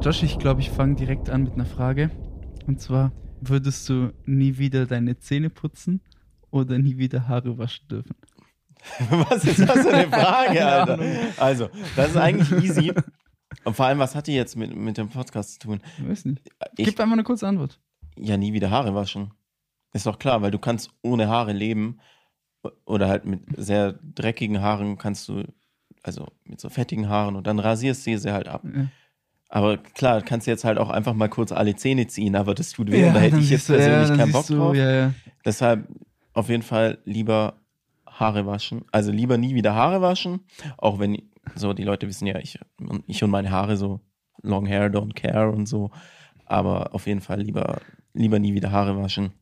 Josh, ich glaube, ich fange direkt an mit einer Frage. Und zwar, würdest du nie wieder deine Zähne putzen oder nie wieder Haare waschen dürfen? Was ist das für eine Frage, Alter? Also, das ist eigentlich easy. Und vor allem, was hat die jetzt mit, mit dem Podcast zu tun? Ich weiß nicht. Ich, Gib einfach eine kurze Antwort. ja, nie wieder Haare waschen. Ist doch klar, weil du kannst ohne Haare leben oder halt mit sehr dreckigen Haaren kannst du, also mit so fettigen Haaren und dann rasierst du sie halt ab. Ja. Aber klar, kannst du jetzt halt auch einfach mal kurz alle Zähne ziehen, aber das tut weh und da hätte ich jetzt ja, persönlich keinen Bock du, drauf. Ja, ja. Deshalb auf jeden Fall lieber Haare waschen. Also lieber nie wieder Haare waschen. Auch wenn, so die Leute wissen ja, ich, ich und meine Haare so long hair, don't care und so. Aber auf jeden Fall lieber, lieber nie wieder Haare waschen.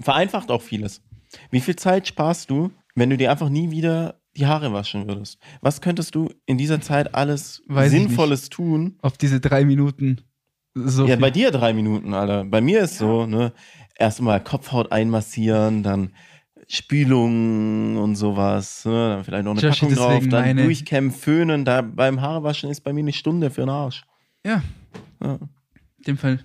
Vereinfacht auch vieles. Wie viel Zeit sparst du, wenn du dir einfach nie wieder die Haare waschen würdest? Was könntest du in dieser Zeit alles Weiß Sinnvolles tun? Auf diese drei Minuten. So ja, viel. bei dir drei Minuten, Alter. Bei mir ist so, ne, erstmal Kopfhaut einmassieren, dann Spülung und sowas, ne, dann vielleicht noch eine Joshi, Packung drauf, deswegen dann meine- durchkämmen, föhnen, da beim Haarewaschen ist bei mir eine Stunde für den Arsch. Ja, Ja, in dem Fall.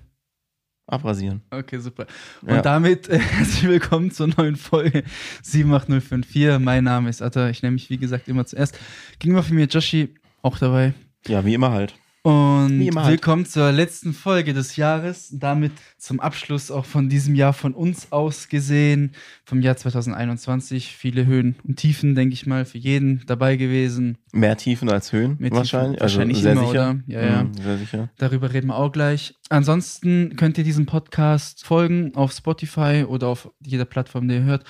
Abrasieren. Okay, super. Und Ja. damit äh, herzlich willkommen zur neuen Folge 78054. Mein Name ist Atta. Ich nenne mich, wie gesagt, immer zuerst. Gegenüber von mir Joshi, auch dabei. Ja, wie immer halt. Und halt. willkommen zur letzten Folge des Jahres. Damit zum Abschluss auch von diesem Jahr von uns aus gesehen, vom Jahr 2021. Viele Höhen und Tiefen, denke ich mal, für jeden dabei gewesen. Mehr Tiefen als Höhen Mehr Tiefen, wahrscheinlich. wahrscheinlich also sehr immer, sicher. oder? Ja, ja. Mhm, sehr sicher. Darüber reden wir auch gleich. Ansonsten könnt ihr diesem Podcast folgen auf Spotify oder auf jeder Plattform, die ihr hört.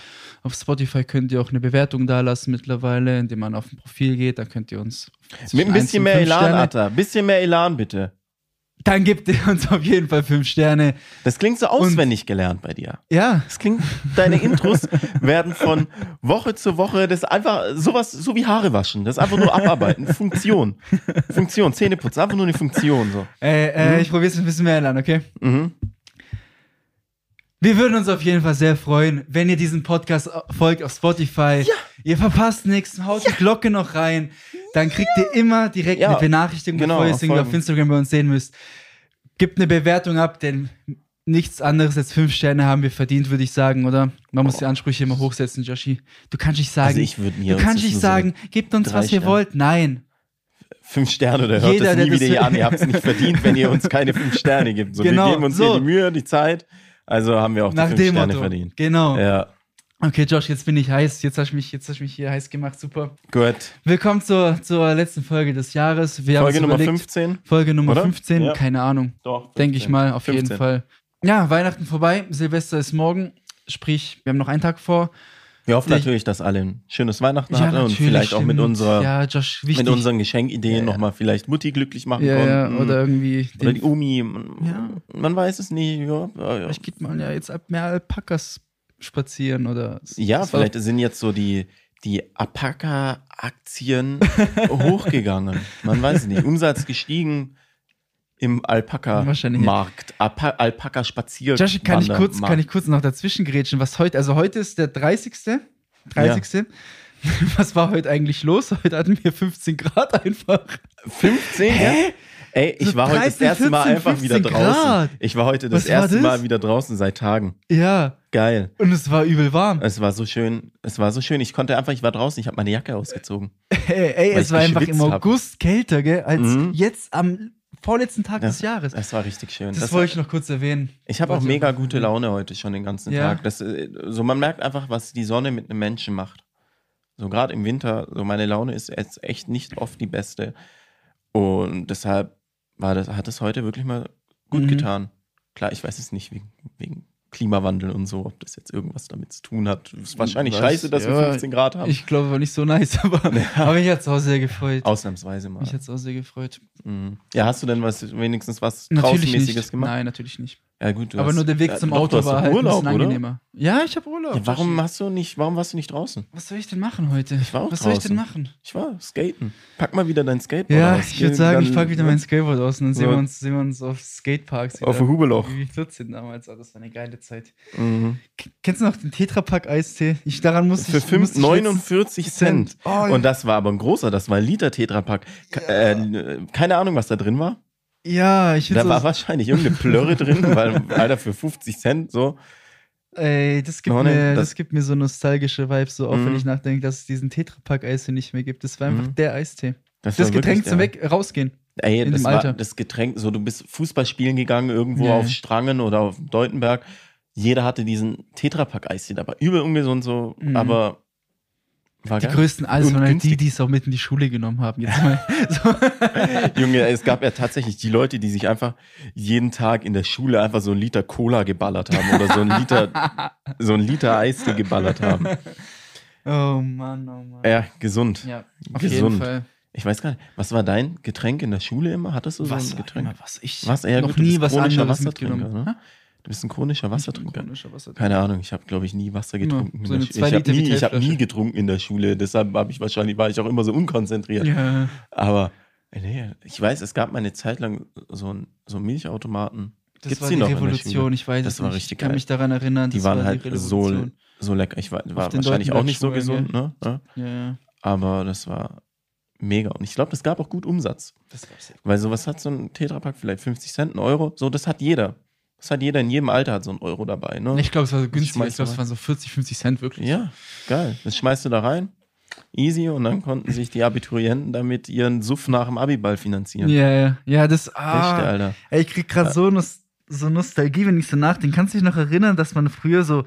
Auf Spotify könnt ihr auch eine Bewertung dalassen mittlerweile, indem man auf ein Profil geht. Da könnt ihr uns Mit ein bisschen mehr Elan, Atta. Bisschen mehr Elan, bitte. Dann ihr uns auf jeden Fall fünf Sterne. Das klingt so auswendig gelernt bei dir. Ja, Das klingt, deine Intros werden von Woche zu Woche, das ist einfach sowas, so wie Haare waschen. Das ist einfach nur abarbeiten. Funktion. Funktion, Zähneputzen, einfach nur eine Funktion, so. äh, äh, ich probiere es ein bisschen mehr an, okay? Mhm. Wir würden uns auf jeden Fall sehr freuen, wenn ihr diesen Podcast folgt auf Spotify. Ja. Ihr verpasst nichts, haut die Glocke noch rein. Dann kriegt ihr immer direkt Ja, eine Benachrichtigung, genau, bevor ihr es irgendwie auf. Instagram bei uns sehen müsst. Gebt eine Bewertung ab, denn nichts anderes als fünf Sterne haben wir verdient, würde ich sagen, oder? Man muss die Ansprüche immer hochsetzen, Joshi. Du kannst nicht sagen, Also ich du kannst nicht sagen, gebt uns, was ihr wollt. Nein. fünf Sterne oder hört Jeder, das der nie wieder hier an. Ihr habt es nicht verdient, wenn ihr uns keine fünf Sterne gibt. So, Genau, wir geben uns so. hier die Mühe, die Zeit. Also haben wir auch die Nach fünf dem Sterne Motto. verdient. Genau. Ja, Okay, Josh, jetzt bin ich heiß. Jetzt hast du mich, jetzt hast mich hier heiß gemacht. Super. gut. Willkommen zur, zur letzten Folge des Jahres. Wir Folge Nummer überlegt, 15. Folge Nummer Oder? 15, Ja. keine Ahnung. Doch. Denke ich 15. mal, auf 15. jeden Fall. Ja, Weihnachten vorbei, Silvester ist morgen. Sprich, wir haben noch einen Tag vor. Wir hoffen Ich- natürlich, dass alle ein schönes Weihnachten hatten und vielleicht auch mit unserer Ja, Josh, mit unseren Geschenkideen Ja, ja. nochmal vielleicht Mutti glücklich machen ja, ja, konnten. oder irgendwie. Oder die Omi. Man, Ja. man weiß es nicht. Ja, ja, ja. vielleicht geht man ja jetzt ab mehr Alpakas spazieren oder. ja vielleicht sind jetzt so die, die Alpaka-Aktien hochgegangen. Man weiß nicht. Umsatz gestiegen im ja. Alpaka-Markt. Alpa Alpaka-Spazier. Josh, kann ich, kurz, kann ich kurz noch dazwischen grätschen, was heute, also heute ist der 30. 30. Was war heute eigentlich los? Heute hatten wir 15 Grad einfach. 15? Ja? Ey, ich So war heute das 13, erste Mal 14, einfach wieder 15 draußen. Grad. Ich war heute das Was erste das? Mal wieder draußen seit Tagen. Ja, Geil. und es war übel warm. Es war so schön. Es war so schön. Ich konnte einfach, ich war draußen, ich habe meine Jacke ausgezogen. Ey, ey es war einfach im hab. August kälter, gell, als Mhm. jetzt am vorletzten Tag Ja. des Jahres. Es war richtig schön. Das, Das wollte ich noch kurz erwähnen. Ich habe auch mega gute Laune heute schon den ganzen Ja. Tag. Das, äh, so man merkt einfach, was die Sonne mit einem Menschen macht. So gerade im Winter, so meine Laune ist jetzt echt nicht oft die beste. Und deshalb war das, hat es heute wirklich mal gut Mhm. getan. Klar, ich weiß es nicht wegen, wegen Klimawandel und so, ob das jetzt irgendwas damit zu tun hat. Es ist wahrscheinlich Was? scheiße, dass wir Ja, 15 Grad haben. Ich glaube, war nicht so nice, aber, aber mich hat es auch sehr gefreut. Ausnahmsweise mal. Mich es auch sehr gefreut. Mhm. Ja, hast du denn was wenigstens was Draußenmäßiges gemacht? Nein, natürlich nicht. Ja, gut, du Aber hast- nur der Weg Ja, zum du Auto war halt Urlaub, ein bisschen oder? angenehmer. Ja, ich habe Urlaub. Ja, warum hast du nicht, warum warst du nicht draußen? Was soll ich denn machen heute? Ich war auch Was soll ich denn draußen. machen? Ich war skaten. Pack mal wieder dein Skateboard Ja, aus. ich würde sagen, ich packe wieder mein Skateboard aus und dann sehen, wir uns, sehen wir uns auf Skateparks. Auf dem Hubeloch. Wie 14 damals, oh, das war eine geile Zeit. Mhm. Kennst du noch den Tetrapack-Eistee? Ich, daran musste Für ich. fünf- musste ich 49 Cent. Cent. Oh, Und das war aber ein großer, das war ein Liter Tetrapack. Ke- Äh, keine Ahnung, was da drin war. Ja, ich Da war wahrscheinlich irgendeine Plörre drin, weil, Alter, für 50 Cent so. ey, das gibt, Oh, nee, mir, das- das, gibt mir so nostalgische Vibes, so auch wenn Mhm. ich nachdenke, dass es diesen Tetrapack-Eistee nicht mehr gibt. Das war einfach Mhm. der Eistee. Das, Das Getränk zum Weg rausgehen. Ey, in das dem war Alter. das Getränk, so du bist Fußball spielen gegangen irgendwo Ja. auf Strangen oder auf Deutenberg. Jeder hatte diesen Tetrapack-Eistee dabei. Übel ungesund so, Mhm. aber war Die geil. größten alles Und waren halt die, die es auch mit in die Schule genommen haben. Jetzt mal. so. Junge, es gab ja tatsächlich die Leute, die sich einfach jeden Tag in der Schule einfach so einen Liter Cola geballert haben oder so einen Liter, so einen Liter Eistee geballert haben. Oh Mann, oh Mann. Ja, gesund. Ja, auf Gesund. jeden Fall. Ich weiß gar nicht, was war dein Getränk in der Schule immer? Hattest du so Was ein Getränk? immer was? Ich Was? Ja, noch nie was anderes Wassertrinker, mitgenommen. ne? Du bist ein chronischer Wassertrinker. Chronischer Wassertrinker. Keine Ahnung, ich habe, glaube ich, nie Wasser getrunken. in so ich habe nie, ich hab nie getrunken in der Schule, deshalb habe ich wahrscheinlich, war ich auch immer so unkonzentriert. Ja. Aber äh, nee, ich weiß, es gab mal eine Zeit lang so, ein, so Milchautomaten. Das Gibt's war die die noch Revolution, ich weiß Das es war nicht. richtig ich kann geil. mich daran erinnern, Die das waren war halt die so, Revolution. so lecker. Ich war, war wahrscheinlich auch nicht so gesund, ne? Ja. Ja, ja. Aber das war mega. Und ich glaube, das gab auch gut Umsatz. Das gab's ja. Weil sowas hat so ein Tetrapack vielleicht 50 Cent, ein Euro. So, das hat jeder. Das hat jeder in jedem Alter hat so ein Euro dabei, ne? Ich glaube, es war so günstig. Ich glaube, es waren so 40, 50 Cent wirklich. Ja, geil. Das schmeißt du da rein. Easy. Und dann konnten sich die Abiturienten damit ihren Suff nach dem Abiball finanzieren. Ja, ja. Ja, das. Ah, Alter. ey, ich krieg gerade so, Nost so Nostalgie, wenn ich so nachdenke. Kannst du dich noch erinnern, dass man früher so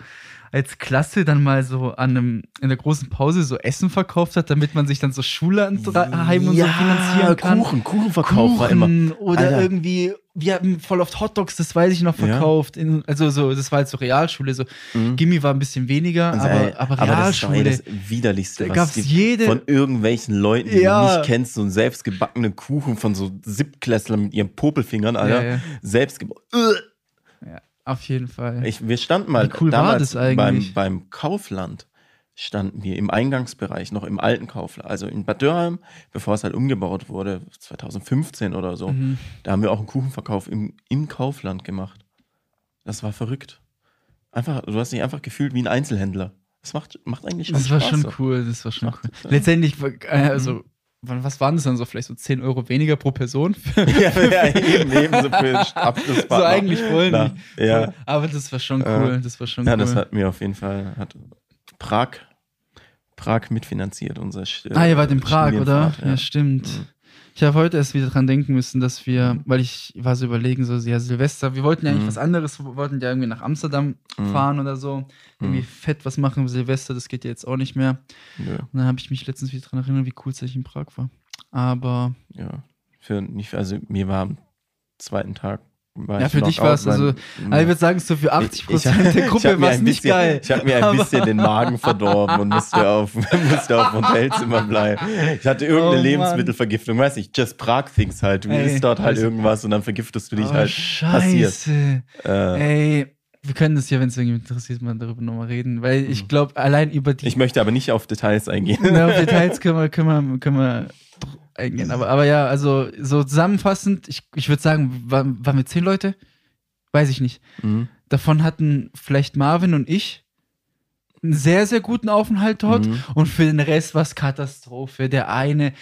als Klasse dann mal so an einem, in der großen Pause so Essen verkauft hat, damit man sich dann so Schulheim und so finanzieren kann? Kuchen, Kuchenverkauf war immer. Kuchen oder Alter. irgendwie, wir haben voll oft Hotdogs, das weiß ich noch, Ja. verkauft. In, also so, das war halt so Realschule, so Mhm. Gimmi war ein bisschen weniger, Also, aber, ey, aber das ist doch, ey, Realschule. das widerlichste, Da gab's jede- Von irgendwelchen Leuten, die Ja. du nicht kennst, so einen selbstgebackenen Kuchen von so Siebtklässlern mit ihren Popelfingern, Alter. Ja, ja. Selbst ja, auf jeden Fall. Ich, wir standen mal Wie cool war damals das eigentlich? Beim, beim Kaufland standen wir im Eingangsbereich, noch im alten Kaufland, also in Bad Dürheim, bevor es halt umgebaut wurde, 2015 oder so. Mhm. Da haben wir auch einen Kuchenverkauf im, im Kaufland gemacht. Das war verrückt. Einfach, du hast dich einfach gefühlt wie ein Einzelhändler. Das macht, macht eigentlich schon Das war Spaß. schon so. cool, das war schon Macht- cool. Letztendlich, war- äh, also, Mhm. Was waren das dann so? Vielleicht so 10 Euro weniger pro Person? ja, ja, eben, eben so für so eigentlich wollen Na, die. Ja, Aber das war schon Äh, cool, das war schon ja cool. das hat mir auf jeden Fall, hat Prag, Prag mitfinanziert, unser ah, ihr wart in Prag, oder? Ja, Ja. stimmt. Mhm. Ich habe heute erst wieder dran denken müssen, dass wir, weil ich war so überlegen, so, ja, Silvester, wir wollten ja eigentlich Mhm. was anderes, wir wollten ja irgendwie nach Amsterdam Mhm. fahren oder so. Irgendwie Mhm. fett was machen, Silvester, das geht ja jetzt auch nicht mehr. Nö, Und dann habe ich mich letztens wieder dran erinnert, wie cool es eigentlich in Prag war. Aber ja. Für nicht, also mir war am zweiten Tag. Ja, für dich war es also- ich würde sagen, so für 80 Ich- ich- Prozent der Gruppe war es nicht bisschen- geil. Ich habe mir ein bisschen den Magen verdorben und musste auf, musste auf Hotelzimmer bleiben. Ich hatte irgendeine Oh. Lebensmittelvergiftung, weiß ich, just Prag-Things halt. Du Ey, isst dort halt das- irgendwas und dann vergiftest du dich Oh, halt. Scheiße. Äh, Ey, wir können das ja, wenn es irgendwie interessiert, mal darüber nochmal reden, weil ich glaube, allein über die ich möchte aber nicht auf Details eingehen. Na, auf Details können wir, können wir, können wir eingehen. Aber, aber ja, also so zusammenfassend, ich, ich würde sagen, waren, waren wir zehn Leute? Weiß ich nicht. Mhm. Davon hatten vielleicht Marvin und ich einen sehr, sehr guten Aufenthalt dort. Mhm. Und für den Rest war es Katastrophe. Der eine,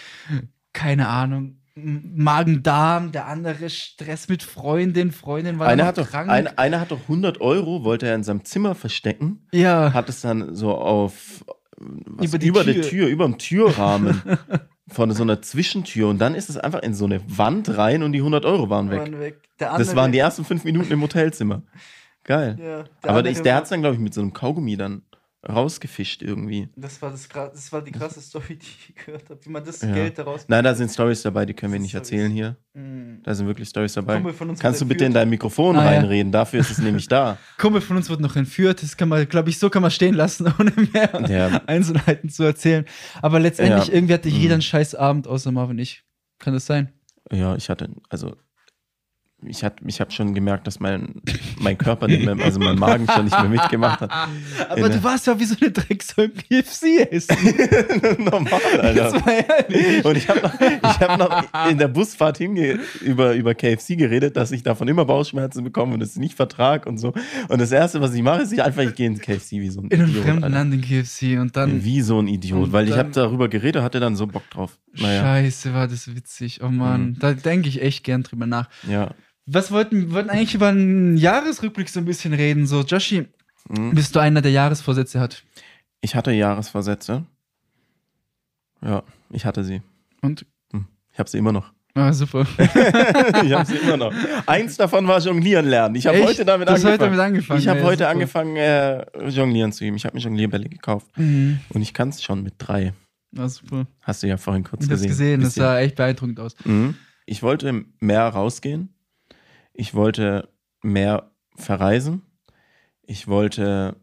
keine Ahnung, Magen-Darm, der andere Stress mit Freundin, Freundin war Einer hat, doch, krank. ein, einer hat doch 100 Euro, wollte er in seinem Zimmer verstecken, ja, hat es dann so auf was, Über über, die der Tür. Tür, über dem Türrahmen von so einer Zwischentür und dann ist es einfach in so eine Wand rein und die 100 Euro waren weg. waren weg. Der Das waren die ersten fünf Minuten im Hotelzimmer. Geil. Ja, Aber andere ich, der war- hat es dann, glaube ich, mit so einem Kaugummi dann rausgefischt irgendwie. Das war, das, das war die krasse Story, die ich gehört habe, wie man das Ja. Geld daraus. Nein, da sind Stories dabei, die können wir nicht ist erzählen hier. Mm. Da sind wirklich Stories dabei. Kumpel von uns Kannst du bitte in dein Mikrofon Ah, ja. reinreden? Dafür ist es nämlich da. Kumpel von uns wird noch entführt. Das kann man, glaube ich, so kann man stehen lassen, ohne mehr Ja. Einzelheiten zu erzählen. Aber letztendlich, Ja. irgendwie hatte jeder Mhm. einen scheiß Abend, außer Marvin und ich. Kann das sein? Ja, ich hatte, also ich, hat, ich habe schon gemerkt, dass mein, mein Körper nicht mehr, also mein Magen schon nicht mehr mitgemacht hat. Aber du warst ja wie so eine Drecksau im KFC essen. Normal, Alter. Das war ehrlich. Und ich habe noch, ich hab noch in der Busfahrt hinge über, über KFC geredet, dass ich davon immer Bauchschmerzen bekomme und es nicht vertrag und so. Und das Erste, was ich mache, ist ich einfach, ich gehe ins KFC wie so ein In einem Idiot. fremden Alter. Land in KFC und dann. Wie so ein Idiot, weil ich habe darüber geredet, hatte dann so Bock drauf. Naja, Scheiße, war das witzig. Oh Mann, Mhm. da denke ich echt gern drüber nach. ja. Was wollten, wir wollten eigentlich über einen Jahresrückblick so ein bisschen reden. So, Joshi, Mhm. bist du einer, der Jahresvorsätze hat? Ich hatte Jahresversätze. Ja, ich hatte sie. Und? Ich habe sie immer noch. Ah, super. ich habe sie immer noch. Eins davon war Jonglieren lernen. Ich habe heute damit angefangen. heute damit angefangen. ich habe heute super. angefangen, äh, Jonglieren zu üben. Ich habe mir Jonglierbälle gekauft. Mhm. Und ich kann es schon mit drei. Ah, super. Hast du ja vorhin kurz Ich hab's gesehen. gesehen, das sah echt beeindruckend aus. Mhm. Ich wollte mehr rausgehen. Ich wollte mehr verreisen. Ich wollte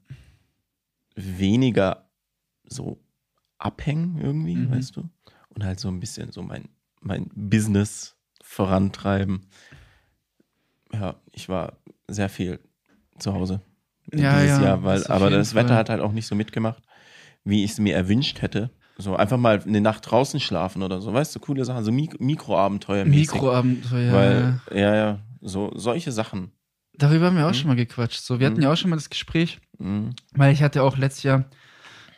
weniger so abhängen irgendwie, Mhm. weißt du? Und halt so ein bisschen so mein, mein Business vorantreiben. Ja, ich war sehr viel zu Hause Ja, dieses ja, Jahr, weil, das aber das Wetter Fall. hat halt auch nicht so mitgemacht, wie ich es mir erwünscht hätte. So einfach mal eine Nacht draußen schlafen oder so, weißt du, coole Sachen, so Mik Mikroabenteuer. Mikroabenteuer. Weil, ja, ja, so solche Sachen. Darüber haben wir auch Mhm. schon mal gequatscht. So, wir hatten Mhm. ja auch schon mal das Gespräch, Mhm. weil ich hatte auch letztes Jahr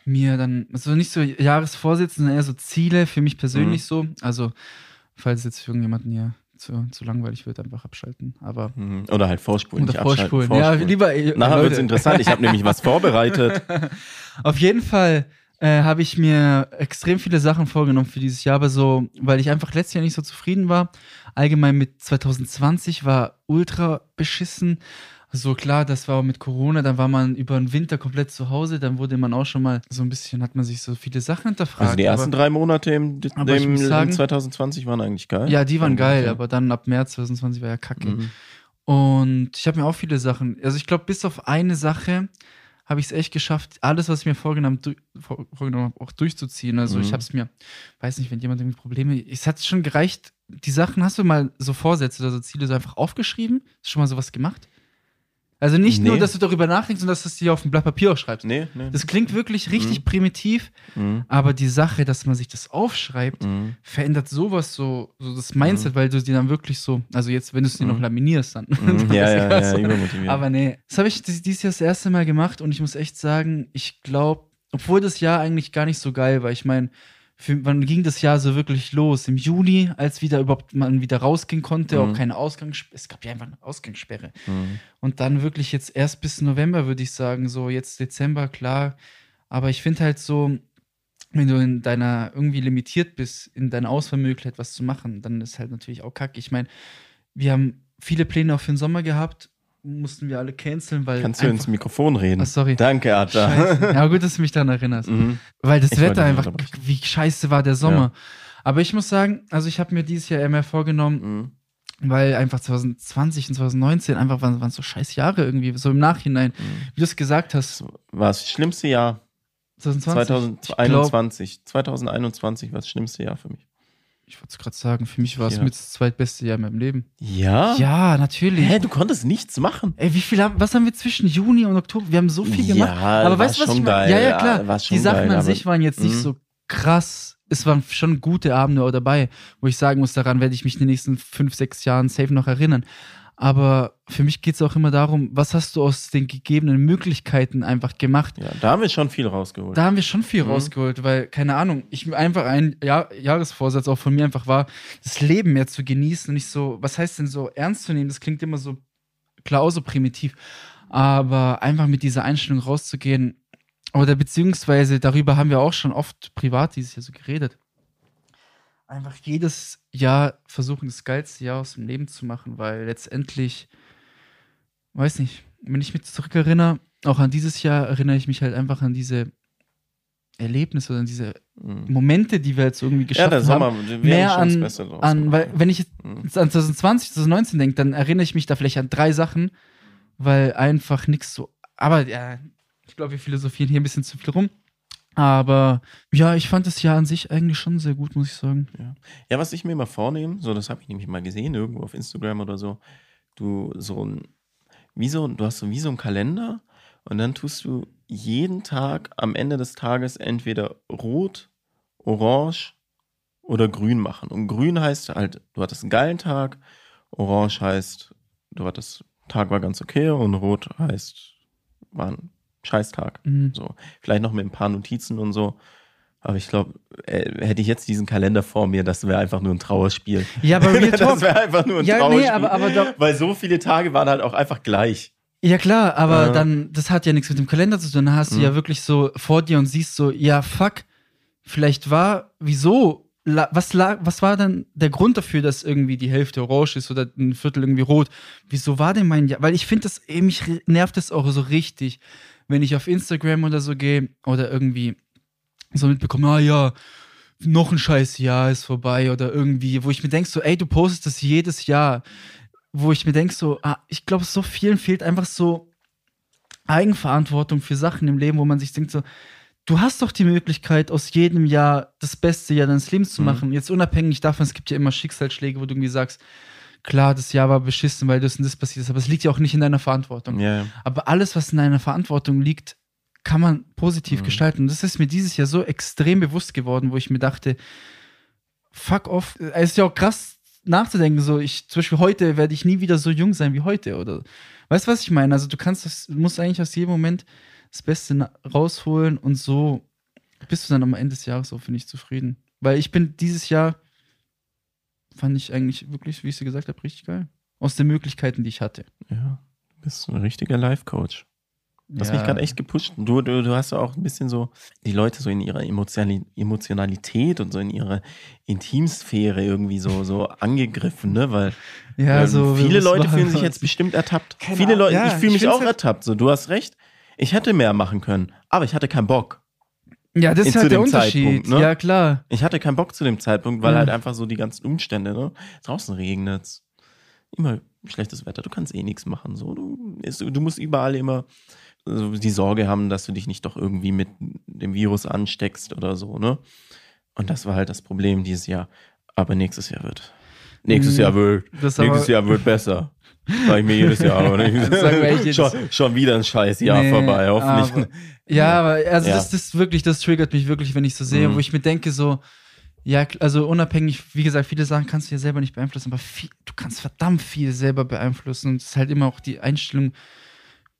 mir dann, also nicht so Jahresvorsätze, sondern eher so Ziele für mich persönlich Mhm. so. Also, falls jetzt für irgendjemanden hier zu, zu langweilig wird, einfach abschalten. Aber Mhm. Oder halt vorspulen. oder abschalten, vorspulen. Ja, lieber. äh, Nachher wird es interessant. Ich habe nämlich was vorbereitet. Auf jeden Fall äh, habe ich mir extrem viele Sachen vorgenommen für dieses Jahr, aber so, weil ich einfach letztes Jahr nicht so zufrieden war. Allgemein mit 2020 war ultra beschissen. So klar, das war mit Corona, dann war man über den Winter komplett zu Hause, dann wurde man auch schon mal so ein bisschen, hat man sich so viele Sachen hinterfragt. Also die ersten aber, drei Monate im, im, sagen- im 2020 waren eigentlich geil. Ja, die waren geil, aber dann ab März 2020 war ja kacke. Mhm. Und ich habe mir auch viele Sachen, also ich glaube, bis auf eine Sache habe ich es echt geschafft, alles, was ich mir vorgenommen, vor, vorgenommen habe, auch durchzuziehen. Also ich Mhm. habe es mir, weiß nicht, wenn jemand irgendwie Probleme, es hat schon gereicht, die Sachen, hast du mal so Vorsätze oder so Ziele so einfach aufgeschrieben? Hast du schon mal sowas gemacht? Also nicht nur, Nee. dass du darüber nachdenkst, sondern dass du es dir auf ein Blatt Papier auch schreibst. Nee, nee. Das klingt wirklich richtig Mhm. primitiv, Mhm. aber die Sache, dass man sich das aufschreibt, Mhm. verändert sowas so, so das Mindset, weil du dir dann wirklich so, also jetzt, wenn du es dir noch Mhm. laminierst, dann. Mhm. dann Ja, ja, ja ja, so. übermotiviert. Aber nee, das habe ich dies- dieses Jahr das erste Mal gemacht und ich muss echt sagen, ich glaube, obwohl das Jahr eigentlich gar nicht so geil war, ich meine, für, wann ging das Jahr so wirklich los? Im Juli, als wieder überhaupt man wieder rausgehen konnte, Mhm. auch keine Ausgangssperre. Es gab ja einfach eine Ausgangssperre. Mhm. Und dann wirklich jetzt erst bis November, würde ich sagen, so jetzt Dezember, klar. Aber ich finde halt so, wenn du in deiner irgendwie limitiert bist, in deiner Auswahlmöglichkeit was zu machen, dann ist halt natürlich auch kacke. Ich meine, wir haben viele Pläne auch für den Sommer gehabt, mussten wir alle canceln, weil. Kannst du ins Mikrofon reden? Ach, sorry. Danke, Atta. Scheiße. Ja, gut, dass du mich daran erinnerst. Mhm. Weil das Ich Wetter einfach, wie scheiße war der Sommer. Aber ich muss sagen, also ich habe mir dieses Jahr eher mehr vorgenommen, Mhm. weil einfach 2020 und 2019 einfach waren, waren so scheiß Jahre irgendwie, so im Nachhinein. Mhm. Wie du es gesagt hast, War das schlimmste Jahr 2020. Ich glaub, 2021. 2021 war das schlimmste Jahr für mich. Ich wollte es gerade sagen, für mich war es Ja. mit das zweitbeste Jahr in meinem Leben. Ja? Ja, natürlich. Hä, du konntest nichts machen. Ey, wie viel haben, was haben wir zwischen Juni und Oktober? Wir haben so viel Ja, gemacht. Aber war weißt du, was schon ich meine? Ja, ja, Ja, klar. schon Die Sachen geil, an aber- sich waren jetzt nicht Mhm. so krass. Es waren schon gute Abende auch dabei, wo ich sagen muss, daran werde ich mich in den nächsten fünf, sechs Jahren safe noch erinnern. Aber für mich geht es auch immer darum, was hast du aus den gegebenen Möglichkeiten einfach gemacht? Ja, da haben wir schon viel rausgeholt. Da haben wir schon viel Mhm. rausgeholt, weil, keine Ahnung, ich einfach ein Jahr, Jahresvorsatz auch von mir einfach war, das Leben mehr zu genießen und nicht so, was heißt denn so ernst zu nehmen? Das klingt immer so, klar, auch so primitiv, aber einfach mit dieser Einstellung rauszugehen oder beziehungsweise darüber haben wir auch schon oft privat dieses Jahr so geredet. Einfach jedes Jahr versuchen, das geilste Jahr aus dem Leben zu machen, weil letztendlich, weiß nicht, wenn ich mich zurückerinnere, auch an dieses Jahr erinnere ich mich halt einfach an diese Erlebnisse oder an diese Mhm. Momente, die wir jetzt irgendwie Ja, geschaffen der Sommer, haben. Mehr an, an weil wenn ich jetzt Mhm. an 2020, 2019 denke, dann erinnere ich mich da vielleicht an drei Sachen, weil einfach nichts so. Aber ja, ich glaube, wir philosophieren hier ein bisschen zu viel rum. Aber ja, ich fand das Jahr an sich eigentlich schon sehr gut, muss ich sagen. Ja, was ich mir immer vornehme, so das habe ich nämlich mal gesehen, irgendwo auf Instagram oder so, du so ein, wie so, du hast so wie so einen Kalender und dann tust du jeden Tag am Ende des Tages entweder rot, orange oder grün machen. Und grün heißt halt, du hattest einen geilen Tag, orange heißt, du hattest, Tag war ganz okay und rot heißt, war ein Scheißtag. Mhm. So, vielleicht noch mit ein paar Notizen und so. Aber ich glaube, äh, hätte ich jetzt diesen Kalender vor mir, das wäre einfach nur ein Trauerspiel. Ja, aber Real das Talk. wäre einfach nur ein Ja, nee, Trauerspiel. aber- aber doch- weil so viele Tage waren halt auch einfach gleich. Ja, klar, aber Ja. dann, das hat ja nichts mit dem Kalender zu tun. Dann hast du Mhm. ja wirklich so vor dir und siehst so, ja, fuck, vielleicht war, wieso, was, was war dann der Grund dafür, dass irgendwie die Hälfte orange ist oder ein Viertel irgendwie rot? Wieso war denn mein Jahr? Weil ich finde das, eh, mich nervt das auch so richtig, wenn ich auf Instagram oder so gehe oder irgendwie so mitbekomme, ah ja, noch ein scheiß Jahr ist vorbei oder irgendwie, wo ich mir denke so, ey, du postest das jedes Jahr, wo ich mir denke so, ah, ich glaube, so vielen fehlt einfach so Eigenverantwortung für Sachen im Leben, wo man sich denkt so, du hast doch die Möglichkeit, aus jedem Jahr das beste Jahr deines Lebens zu Mhm. machen. Jetzt unabhängig davon, es gibt ja immer Schicksalsschläge, wo du irgendwie sagst, klar, das Jahr war beschissen, weil das und das passiert ist, aber es liegt ja auch nicht in deiner Verantwortung. Ja, ja. Aber alles, was in deiner Verantwortung liegt, kann man positiv Mhm. gestalten. Und das ist mir dieses Jahr so extrem bewusst geworden, wo ich mir dachte, fuck off. Es ist ja auch krass nachzudenken, so ich, zum Beispiel heute werde ich nie wieder so jung sein wie heute, oder weißt du, was ich meine? Also du kannst das, du musst eigentlich aus jedem Moment das Beste rausholen und so bist du dann am Ende des Jahres so, finde ich, zufrieden. Weil ich bin dieses Jahr, fand ich eigentlich wirklich, wie ich es dir gesagt habe, richtig geil. Aus den Möglichkeiten, die ich hatte. ja. Du bist ein richtiger Life-Coach. Du hast mich Ja. gerade echt gepusht. Du, du, du hast ja auch ein bisschen so die Leute so in ihrer Emotionali- Emotionalität und so in ihrer Intimsphäre irgendwie so, so angegriffen, ne? Weil Ja, ähm, so, viele Leute fühlen sich jetzt bestimmt ertappt. Keine viele. Leute, Ja, ich fühle ich mich auch halt- ertappt. So, du hast recht. Ich hätte mehr machen können, aber ich hatte keinen Bock. Ja, das ist halt der Unterschied. Ne? Ja, klar. Ich hatte keinen Bock zu dem Zeitpunkt, weil Ja. halt einfach so die ganzen Umstände, ne? Draußen regnet's. Immer schlechtes Wetter, du kannst eh nichts machen. So. Du, ist, du musst überall immer so die Sorge haben, dass du dich nicht doch irgendwie mit dem Virus ansteckst oder so, ne? Und das war halt das Problem dieses Jahr. Aber nächstes Jahr wird. Nächstes Mhm. Jahr wird. Das nächstes Jahr wird besser. Sag ich mir jedes Jahr. Das echt jedes- schon, schon wieder ein scheiß Jahr Nee, vorbei, hoffentlich. aber- Ja, aber also Ja. das ist wirklich, das triggert mich wirklich, wenn ich so sehe, Mhm. wo ich mir denke, so, ja, also unabhängig, wie gesagt, viele Sachen kannst du ja selber nicht beeinflussen, aber viel, du kannst verdammt viel selber beeinflussen. Und es ist halt immer auch die Einstellung,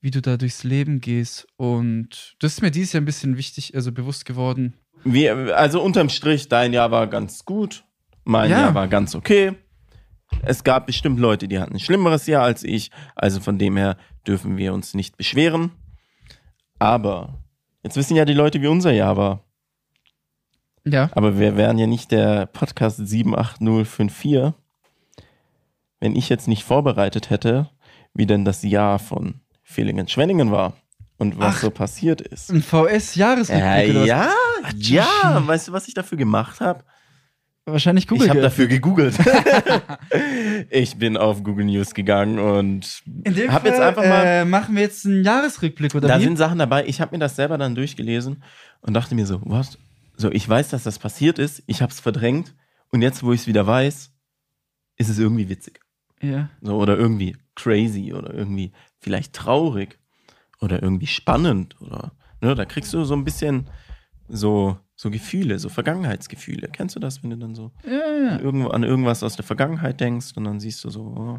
wie du da durchs Leben gehst. Und das ist mir dieses Jahr ein bisschen wichtig, also bewusst geworden. Wie, also unterm Strich, dein Jahr war ganz gut, mein Ja. Jahr war ganz okay. Es gab bestimmt Leute, die hatten ein schlimmeres Jahr als ich, also von dem her dürfen wir uns nicht beschweren. Aber jetzt wissen ja die Leute, wie unser Jahr war. Ja. Aber wir wären ja nicht der Podcast 78054, wenn ich jetzt nicht vorbereitet hätte, wie denn das Jahr von Villingen-Schwenningen war und was Ach. so passiert ist. Ein VS-Jahresrückblick Äh, ja, ja, weißt du, was ich dafür gemacht habe? Wahrscheinlich Google. Ich habe dafür gegoogelt. ich bin auf Google News gegangen und In dem hab Fall jetzt einfach mal. äh, machen wir jetzt einen Jahresrückblick, oder da wie? sind Sachen dabei. Ich habe mir das selber dann durchgelesen und dachte mir so, was? So, ich weiß, dass das passiert ist. Ich habe es verdrängt und jetzt, wo ich es wieder weiß, ist es irgendwie witzig. ja. So, oder irgendwie crazy oder irgendwie vielleicht traurig oder irgendwie spannend oder ne, da kriegst du so ein bisschen so, so Gefühle, so Vergangenheitsgefühle. Kennst du das, wenn du dann so Ja, an, irgendwo, an irgendwas aus der Vergangenheit denkst und dann siehst du so. Oh.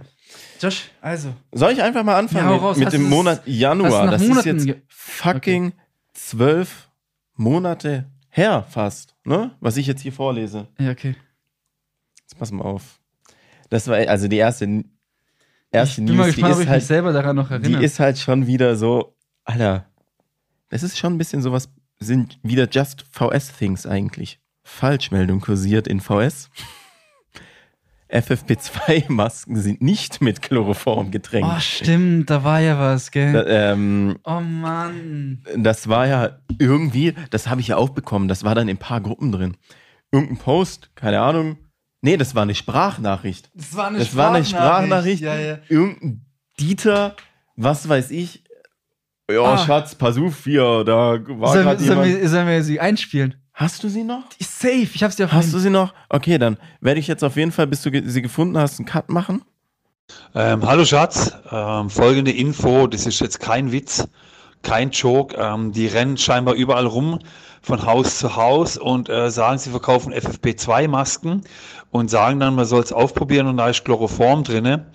Josh, also. Soll ich einfach mal anfangen Ja, raus. mit dem Monat Januar? Das ist Monaten jetzt ge- fucking zwölf Monate her fast, ne? Was ich jetzt hier vorlese. Ja, okay. Jetzt pass mal auf. Das war also die erste, erste ich bin mal News, die gespannt, ob ist ich halt mich selber daran noch die erinnere. ist halt schon wieder so, Alter, es ist schon ein bisschen sowas, sind wieder just VS-Things eigentlich. Falschmeldung kursiert in VS. FFP2-Masken sind nicht mit Chloroform getränkt. oh, stimmt, da war ja was, gell? Da, ähm, oh Mann. das war ja irgendwie, das habe ich ja auch bekommen, das war dann in ein paar Gruppen drin. Irgendein Post, keine Ahnung. Nee, das war eine Sprachnachricht. Das war eine Das war eine Sprachnachricht. Ja, ja. Irgendein Dieter, was weiß ich. Ja, Ah. Schatz, pass auf hier, da war Sollen, gerade sollen, jemand. wir, sollen wir sie einspielen? Hast du sie noch? Ist safe, ich hab's dir auf Hast du sie noch? Okay, dann werde ich jetzt auf jeden Fall, bis du sie gefunden hast, einen Cut machen. Ähm, hallo Schatz, ähm, folgende Info, das ist jetzt kein Witz, kein Joke. Ähm, die rennen scheinbar überall rum von Haus zu Haus und äh, sagen, sie verkaufen FFP2-Masken und sagen dann, man soll es aufprobieren und da ist Chloroform drinne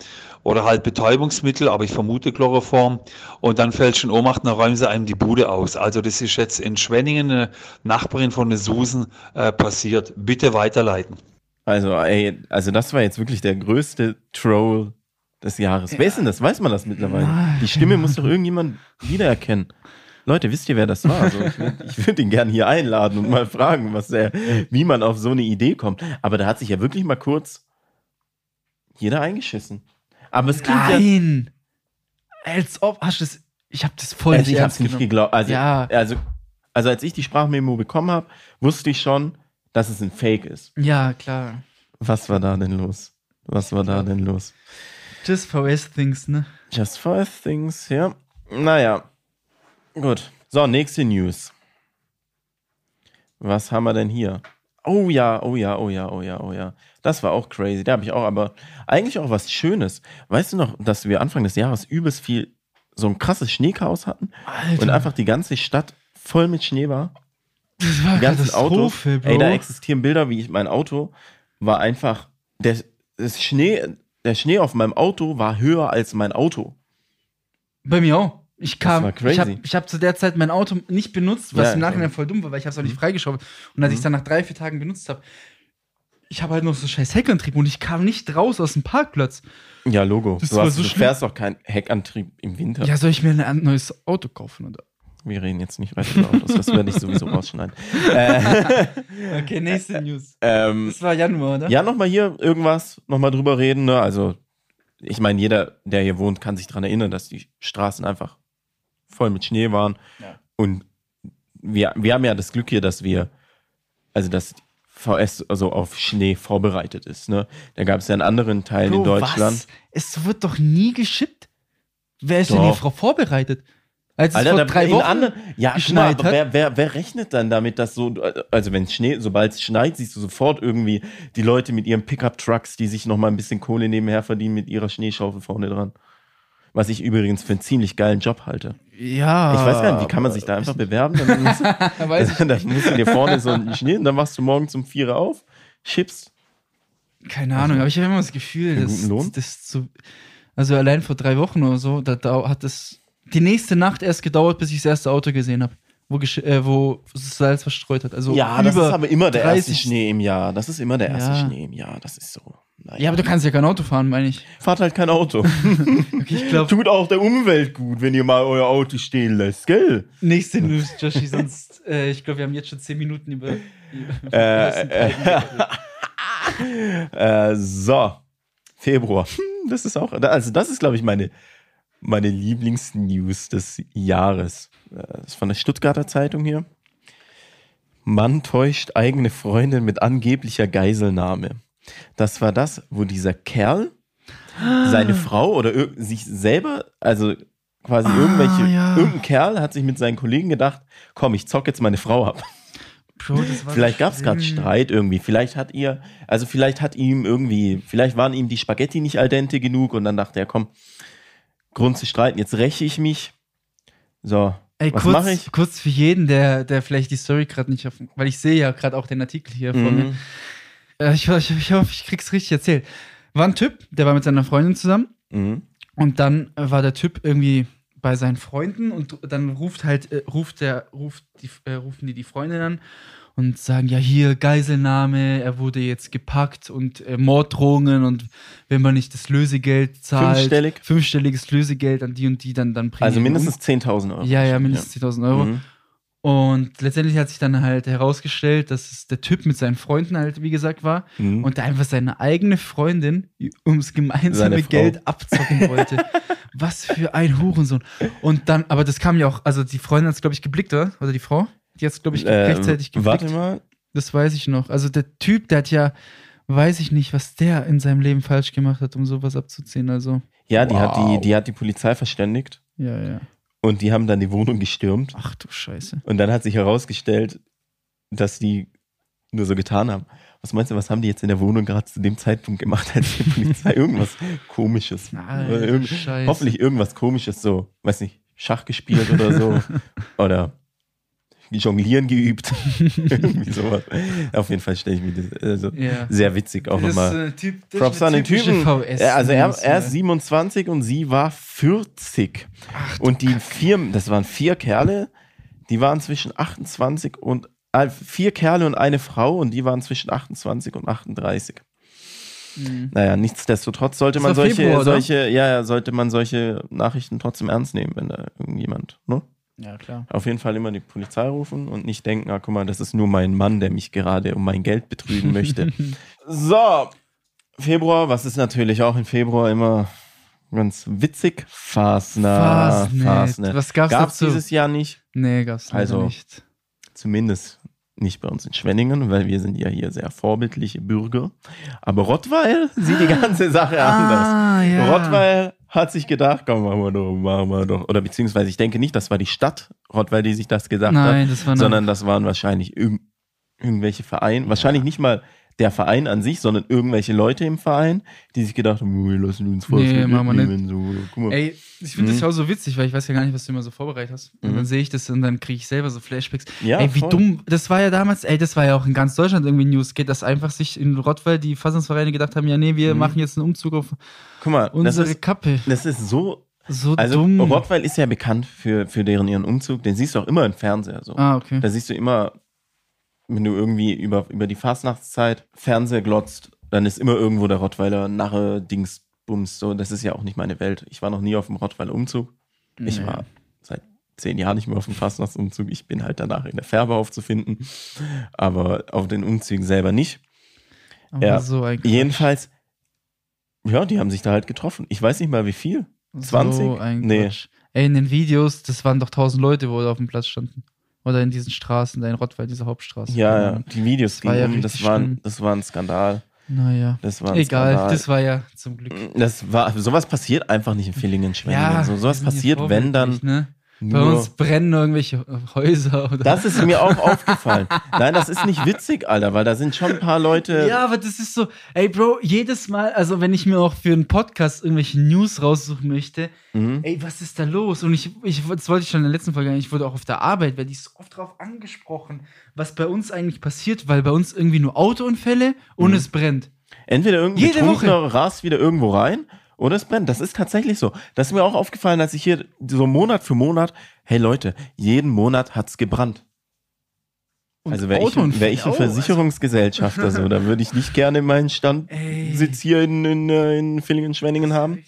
oder halt Betäubungsmittel, aber ich vermute Chloroform und dann fällt schon Ohnmacht, dann räumen sie einem die Bude aus. Also das ist jetzt in Schwenningen eine Nachbarin von der Susan äh, passiert. Bitte weiterleiten. Also, ey, also das war jetzt wirklich der größte Troll des Jahres. Wer ist denn das? Weiß man das mittlerweile? Die Stimme muss doch irgendjemand wiedererkennen. Leute, wisst ihr, wer das war? Also ich würde würd ihn gerne hier einladen und mal fragen, was er, wie man auf so eine Idee kommt. Aber da hat sich ja wirklich mal kurz jeder eingeschissen. Aber es klingt ja. Nein! Als ob, hast du das, ich habe das voll Also nicht ich hab's nicht geglaubt. Also, Ja. also, also als ich die Sprachmemo bekommen habe, wusste ich schon, dass es ein Fake ist. Ja, klar. Was war da denn los? Was war da denn los? Just VS Things, ne? Just five things, ja. Naja. Gut. So, nächste News. Was haben wir denn hier? Oh ja, oh ja, oh ja, oh ja, oh ja. Das war auch crazy. Da habe ich auch, aber eigentlich auch was Schönes. Weißt du noch, dass wir Anfang des Jahres übelst viel so ein krasses Schneechaos hatten Alter. und einfach die ganze Stadt voll mit Schnee war? das war Die ganzen Autos. Bro. Ey, da existieren Bilder, wie ich mein Auto war einfach der Schnee, der Schnee auf meinem Auto war höher als mein Auto. Bei mir auch. Ich kam, ich habe ich hab zu der Zeit mein Auto nicht benutzt, was Ja, im Nachhinein ja. voll dumm war, weil ich habe es auch Mhm. nicht freigeschaufelt. Und als ich es dann nach drei, vier Tagen benutzt habe, ich habe halt noch so scheiß Heckantrieb und ich kam nicht raus aus dem Parkplatz. Ja, Logo. Das du, hast, so du fährst doch keinen Heckantrieb im Winter. Ja, soll ich mir ein neues Auto kaufen? Oder? Wir reden jetzt nicht weiter über Autos, das werde ich sowieso rausschneiden. Äh, Okay, nächste News. ähm, Das war Januar, oder? ja, nochmal hier irgendwas, nochmal drüber reden. Ne? Also, ich meine, jeder, der hier wohnt, kann sich daran erinnern, dass die Straßen einfach voll mit Schnee waren. Ja. Und wir, wir haben ja das Glück hier, dass wir, also dass VS also auf Schnee vorbereitet ist. Ne? Da gab es ja in anderen Teilen in Bro, Deutschland. Was? Es wird doch nie geschippt. Wer ist denn Doch. hier Frau vorbereitet? Als es Alter, vor da, drei in Wochen anderen, ja, mal, geschneit aber hat. wer, wer, wer rechnet dann damit, dass so, also wenn es Schnee, sobald es schneit, siehst du sofort irgendwie die Leute mit ihren Pickup-Trucks, die sich noch mal ein bisschen Kohle nebenher verdienen mit ihrer Schneeschaufel vorne dran. Was ich übrigens für einen ziemlich geilen Job halte. Ja. Ich weiß gar nicht, wie kann man sich da einfach bewerben? Dann musst, Weiß ich dann musst du dir vorne so einen Schnee, und dann wachst du morgen zum Vierer auf, schippst. Keine Ahnung, aber ich habe immer das Gefühl, dass guten Lohn? das so. Also allein vor drei Wochen oder so, da, da hat es die nächste Nacht erst gedauert, bis ich das erste Auto gesehen habe, wo, äh, wo Salz verstreut hat. Also ja, das ist aber immer der erste 30 Schnee im Jahr. Das ist immer der erste Ja. Schnee im Jahr. Das ist so. Naja. Ja, aber du kannst ja kein Auto fahren, meine ich. Fahrt halt kein Auto. Okay, ich glaube, Tut auch der Umwelt gut, wenn ihr mal euer Auto stehen lässt, gell? nächste News, Joshi, sonst, äh, ich glaube, wir haben jetzt schon zehn Minuten über. über Äh, äh, äh, so, Februar. Hm, Das ist auch, also das ist, glaube ich, meine, meine Lieblingsnews des Jahres. Äh, Das ist von der Stuttgarter Zeitung hier. Mann täuscht eigene Freundin mit angeblicher Geiselnahme. Das war das, wo dieser Kerl seine Frau oder sich selber, also quasi irgendwelche, ja. irgendein Kerl hat sich mit seinen Kollegen gedacht, komm, ich zock jetzt meine Frau ab. Bro, das war Vielleicht gab es gerade. Streit irgendwie. Vielleicht hat ihr, also vielleicht hat ihm irgendwie, vielleicht waren ihm die Spaghetti nicht al dente genug und dann dachte er, komm, Grund zu streiten, jetzt räche ich mich. So, Ey, was kurz, mache ich? kurz für jeden, der, der vielleicht die Story gerade nicht auf, weil ich sehe ja gerade auch den Artikel hier vor mir. Äh, ich, ich, ich hoffe, ich krieg's richtig erzählt. War ein Typ, der war mit seiner Freundin zusammen Mhm. und dann äh, war der Typ irgendwie bei seinen Freunden und dann ruft halt, äh, ruft der, ruft die, äh, rufen die die Freundin an und sagen, ja, hier Geiselnahme, er wurde jetzt gepackt und äh, Morddrohungen und wenn man nicht das Lösegeld zahlt, Fünfstellig? fünfstelliges Lösegeld an die und die, dann, dann bringen Also mindestens 10.000 Euro. Ja, ja, mindestens 10.000 Euro. Mhm. Und letztendlich hat sich dann halt herausgestellt, dass es der Typ mit seinen Freunden halt, wie gesagt, war Mhm. und der einfach seine eigene Freundin ums gemeinsame. Geld abzocken wollte. Was für ein Hurensohn. Und dann, aber das kam ja auch, also die Freundin hat es, glaube ich, geblickt, oder? Oder die Frau? Die hat es, glaube ich, Äh, rechtzeitig geblickt. Warte mal. Das weiß ich noch. Also der Typ, der hat ja, weiß ich nicht, was der in seinem Leben falsch gemacht hat, um sowas abzuziehen. Also, Ja, die, hat Wow. die, die hat die Polizei verständigt ja, ja. Und die haben dann die Wohnung gestürmt. Ach du Scheiße. Und dann hat sich herausgestellt, dass die nur so getan haben. Was meinst du, was haben die jetzt in der Wohnung gerade zu dem Zeitpunkt gemacht, als die Polizei irgendwas komisches? Alter, irgend- hoffentlich irgendwas komisches, so, weiß nicht, Schach gespielt oder so. oder Jonglieren geübt. Irgendwie sowas. Auf jeden Fall stelle ich mir das also, Ja. sehr witzig auch Das ist nochmal. ein Typ, Props an den Typen. Also er, er ist ne? 27 und sie war 40. und die vier, das waren vier Kerle, die waren zwischen 28 und äh, vier Kerle und eine Frau und die waren zwischen 28 und 38. Mhm. Naja, nichtsdestotrotz sollte Das man solche, Februar, solche, ja, sollte man solche Nachrichten trotzdem ernst nehmen, wenn da irgendjemand, ne? Ja, klar. Auf jeden Fall immer die Polizei rufen und nicht denken, ah, guck mal, das ist nur mein Mann, der mich gerade um mein Geld betrügen möchte. so, Februar, was ist natürlich auch im Februar immer ganz witzig? Fasnacht. Fasnet. Was gab's Gab's dazu? dieses Jahr nicht. Nee, gab's Also, nicht. Zumindest nicht bei uns in Schwenningen, weil wir sind ja hier sehr vorbildliche Bürger. Aber Rottweil sieht die ganze Sache anders. Ah, ja. Rottweil hat sich gedacht, komm, machen wir doch, machen wir doch. Oder beziehungsweise ich denke nicht, das war die Stadt Rottweil, die sich das gedacht Nein, hat, das sondern das waren wahrscheinlich irg irgendwelche Vereine, wahrscheinlich nicht mal der Verein an sich, sondern irgendwelche Leute im Verein, die sich gedacht haben, wir lassen uns voll Nee, machen wir mitnehmen, so, guck mal. Ey, ich finde das Mhm. ja auch so witzig, weil ich weiß ja gar nicht, was du immer so vorbereitet hast. Und Mhm. dann sehe ich das und dann kriege ich selber so Flashbacks. Ja, ey, wie voll. dumm. Das war ja damals, ey, das war ja auch in ganz Deutschland irgendwie News geht, dass einfach sich in Rottweil die Fassansvereine gedacht haben, ja, nee, wir Mhm. machen jetzt einen Umzug auf Guck mal, das unsere ist, Kappe. das ist so, So also dumm. Rottweil ist ja bekannt für, für deren ihren Umzug, den siehst du auch immer im Fernseher so. ah, okay. Da siehst du immer, wenn du irgendwie über, über die Fastnachtszeit Fernseher glotzt, dann ist immer irgendwo der Rottweiler Narre, Dings, Bums, so. Das ist ja auch nicht meine Welt. Ich war noch nie auf dem Rottweiler Umzug. Ich Nee. war seit zehn Jahren nicht mehr auf dem Fastnachtsumzug. Ich bin halt danach in der Färbe aufzufinden, aber auf den Umzügen selber nicht. Aber ja. so Jedenfalls, ja, die haben sich da halt getroffen. Ich weiß nicht mal wie viel. 20? So ein Nee. Ey, in den Videos, das waren doch tausend Leute, wo da auf dem Platz standen. Oder in diesen Straßen, da in Rottweil, diese Hauptstraße. Ja, ja, Ahnung. die Videos Das war ja um, das war, schlimm. das war ein Skandal. Naja. Das war ein Egal, Skandal. das war ja zum Glück. Das war, sowas passiert einfach nicht in Villingen, Schwenningen. so, sowas passiert, wenn dann Ne? Bei nur. uns brennen irgendwelche Häuser oder. Das ist mir auch aufgefallen. Nein, das ist nicht witzig, Alter, weil da sind schon ein paar Leute. ja, aber das ist so, ey Bro, jedes Mal, also wenn ich mir auch für einen Podcast irgendwelche News raussuchen möchte, Mhm. ey, was ist da los? Und ich, ich, das wollte ich schon in der letzten Folge, sagen, ich wurde auch auf der Arbeit, werde ich so oft drauf angesprochen, was bei uns eigentlich passiert, weil bei uns irgendwie nur Autounfälle und Mhm. es brennt. Entweder Jede Betrunkener rast wieder irgendwo rein oder es brennt. Das ist tatsächlich so. Das ist mir auch aufgefallen, als ich hier so Monat für Monat, hey Leute, jeden Monat hat's gebrannt. Und also wäre ich, wär ich ein auch, Versicherungsgesellschafter so, da würde ich nicht gerne meinen Ey. Standsitz hier in, in, äh, in Villingen-Schwenningen Also, haben.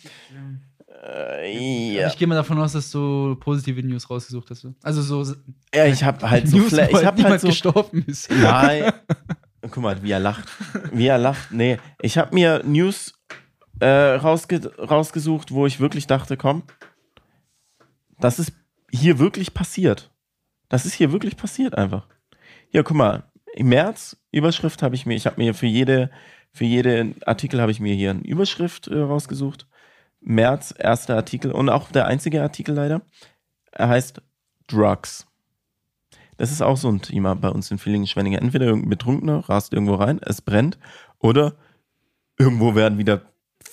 Äh, ja. Ich gehe mal davon aus, dass du positive News rausgesucht hast. Also so ja, ich habe halt so, News, Fla ich hab niemand halt so, gestorben ist. Nein. Guck mal, wie er lacht. Wie er lacht. Nee, ich habe mir News äh, rausge rausgesucht, wo ich wirklich dachte, komm, das ist hier wirklich passiert. Das ist hier wirklich passiert einfach. Ja, guck mal, im März Überschrift habe ich mir, ich habe mir für jede für jede Artikel habe ich mir hier eine Überschrift äh, rausgesucht. März erster Artikel und auch der einzige Artikel leider. Er heißt Drugs. Das ist auch so ein Thema bei uns in Villingen-Schwenningen. Entweder irgendein Betrunkener rast irgendwo rein, es brennt, oder irgendwo werden wieder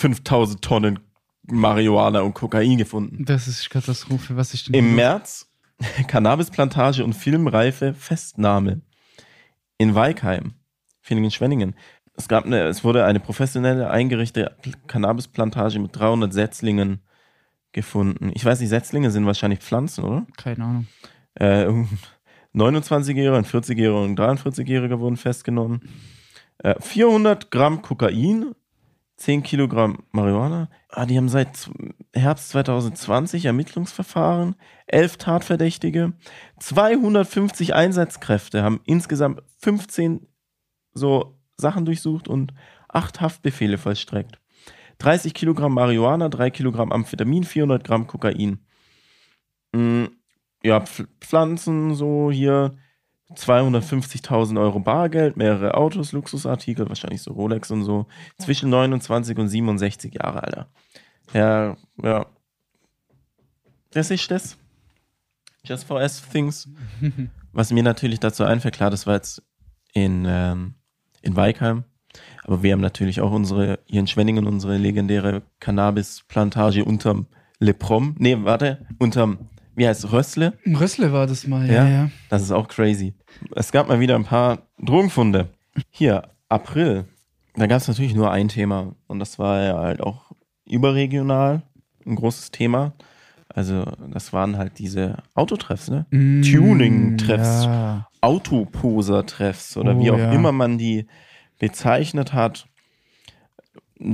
5000 Tonnen Marihuana und Kokain gefunden. Das ist Katastrophe, was ich denn Im März Cannabisplantage und filmreife Festnahme in Weikheim, Villingen-Schwenningen. Es, gab eine, es wurde eine professionelle eingerichtete Cannabisplantage mit 300 Setzlingen gefunden. Ich weiß nicht, Setzlinge sind wahrscheinlich Pflanzen, oder? Keine Ahnung. Äh, irgendein 29-Jähriger, ein 40-Jähriger und ein 43-Jähriger wurden festgenommen. Äh, 400 Gramm Kokain, 10 Kilogramm Marihuana. Ah, die haben seit Herbst 2020 Ermittlungsverfahren, 11 Tatverdächtige, 250 Einsatzkräfte haben insgesamt 15 so Sachen durchsucht und 8 Haftbefehle vollstreckt. 30 Kilogramm Marihuana, 3 Kilogramm Amphetamin, 400 Gramm Kokain. Mm, ja, Pf Pflanzen, so hier 250.000 Euro Bargeld, mehrere Autos, Luxusartikel, wahrscheinlich so Rolex und so. Zwischen 29 und 67 Jahre, Alter. Ja, ja. Das ist das. Just for us things. Was mir natürlich dazu einfällt, klar, das war jetzt in, ähm, in Weikheim. Aber wir haben natürlich auch unsere, hier in Schwenningen, unsere legendäre Cannabis-Plantage unterm Leprom. Nee, warte, unterm, wie heißt es, Rössle? Rössle war das mal, Ja. ja, ja. Das ist auch crazy. Es gab mal wieder ein paar Drogenfunde. Hier, April. Da gab es natürlich nur ein Thema. Und das war ja halt auch überregional ein großes Thema. Also, das waren halt diese Autotreffs, ne? Mm, Tuning-Treffs. Ja. Autoposer-Treffs oder wie Oh, auch ja. immer man die bezeichnet hat.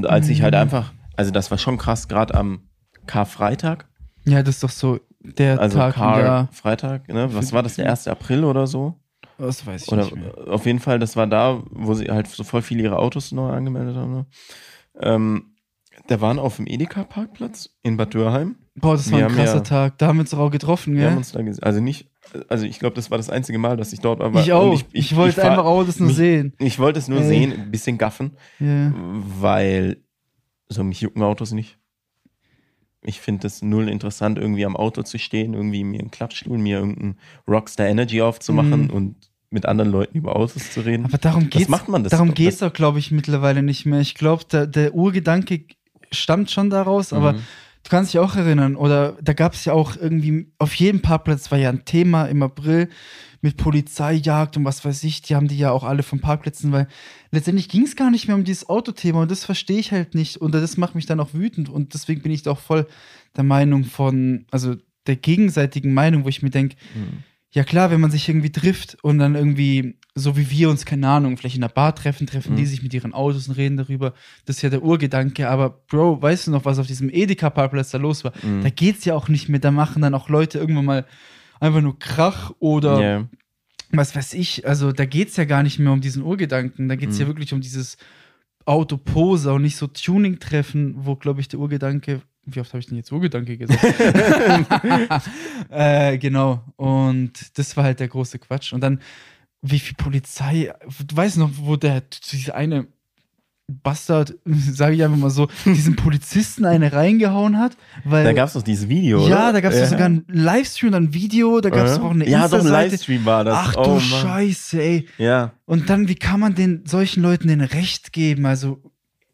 Als ich halt Mhm. einfach, also das war schon krass, gerade am Karfreitag, ja, das ist doch so der also Tag im Jahr. Karfreitag, ne? Was war das, der 1. April oder so? Das weiß ich Oder nicht mehr. auf jeden Fall, das war da, wo sie halt so voll viele ihre Autos neu angemeldet haben. Ne? Ähm, da waren auf dem Edeka-Parkplatz in Bad Dürheim. Boah, das war wir ein krasser ja- Tag. Da haben wir uns auch getroffen, Wir gell? haben uns da gesehen. Also nicht, also ich glaube, das war das einzige Mal, dass ich dort war. ich auch. Und Ich, wollte fahr- einfach auch das nur mich- sehen. Ich wollte es nur Ey. sehen, ein bisschen gaffen, Ja. weil so mich jucken Autos nicht. Ich finde es null interessant, irgendwie am Auto zu stehen, irgendwie mir einen Klappstuhl, mir irgendeinen Rockstar Energy aufzumachen Mhm. und mit anderen Leuten über Autos zu reden. Aber darum Das geht's. macht man, das- darum das- geht's doch, glaube ich, mittlerweile nicht mehr. Ich glaube, der, der Urgedanke stammt schon daraus, aber Mhm. Du kannst dich auch erinnern, oder da gab es ja auch irgendwie, auf jedem Parkplatz war ja ein Thema im April mit Polizeijagd und was weiß ich, die haben die ja auch alle von Parkplätzen, weil letztendlich ging es gar nicht mehr um dieses Autothema und das verstehe ich halt nicht und das macht mich dann auch wütend und deswegen bin ich da auch voll der Meinung von, also der gegenseitigen Meinung, wo ich mir denke, Mhm. ja klar, wenn man sich irgendwie trifft und dann irgendwie, so wie wir uns, keine Ahnung, vielleicht in einer Bar treffen, treffen Mhm. die sich mit ihren Autos und reden darüber. Das ist ja der Urgedanke. Aber Bro, weißt du noch, was auf diesem Edeka-Parkplatz da los war? Mhm. Da geht's ja auch nicht mehr. Da machen dann auch Leute irgendwann mal einfach nur Krach oder Ja. was weiß ich. Also da geht's ja gar nicht mehr um diesen Urgedanken. Da geht's Mhm. ja wirklich um dieses Autoposer und nicht so Tuning-Treffen, wo, glaube ich, der Urgedanke. Wie oft habe ich denn jetzt Urgedanke gesagt? äh, genau. Und das war halt der große Quatsch. Und dann, wie viel Polizei, du weißt noch, wo der, diese eine Bastard, sage ich einfach mal so, diesen Polizisten eine reingehauen hat, weil. Da gab es doch dieses Video, ja, oder? da gab es sogar einen Livestream, dann ein Video, da gab es doch auch eine Ja, doch, ein. Livestream war das. Ach oh, du Mann. Scheiße, ey. Ja, Und dann, wie kann man den solchen Leuten den Recht geben? Also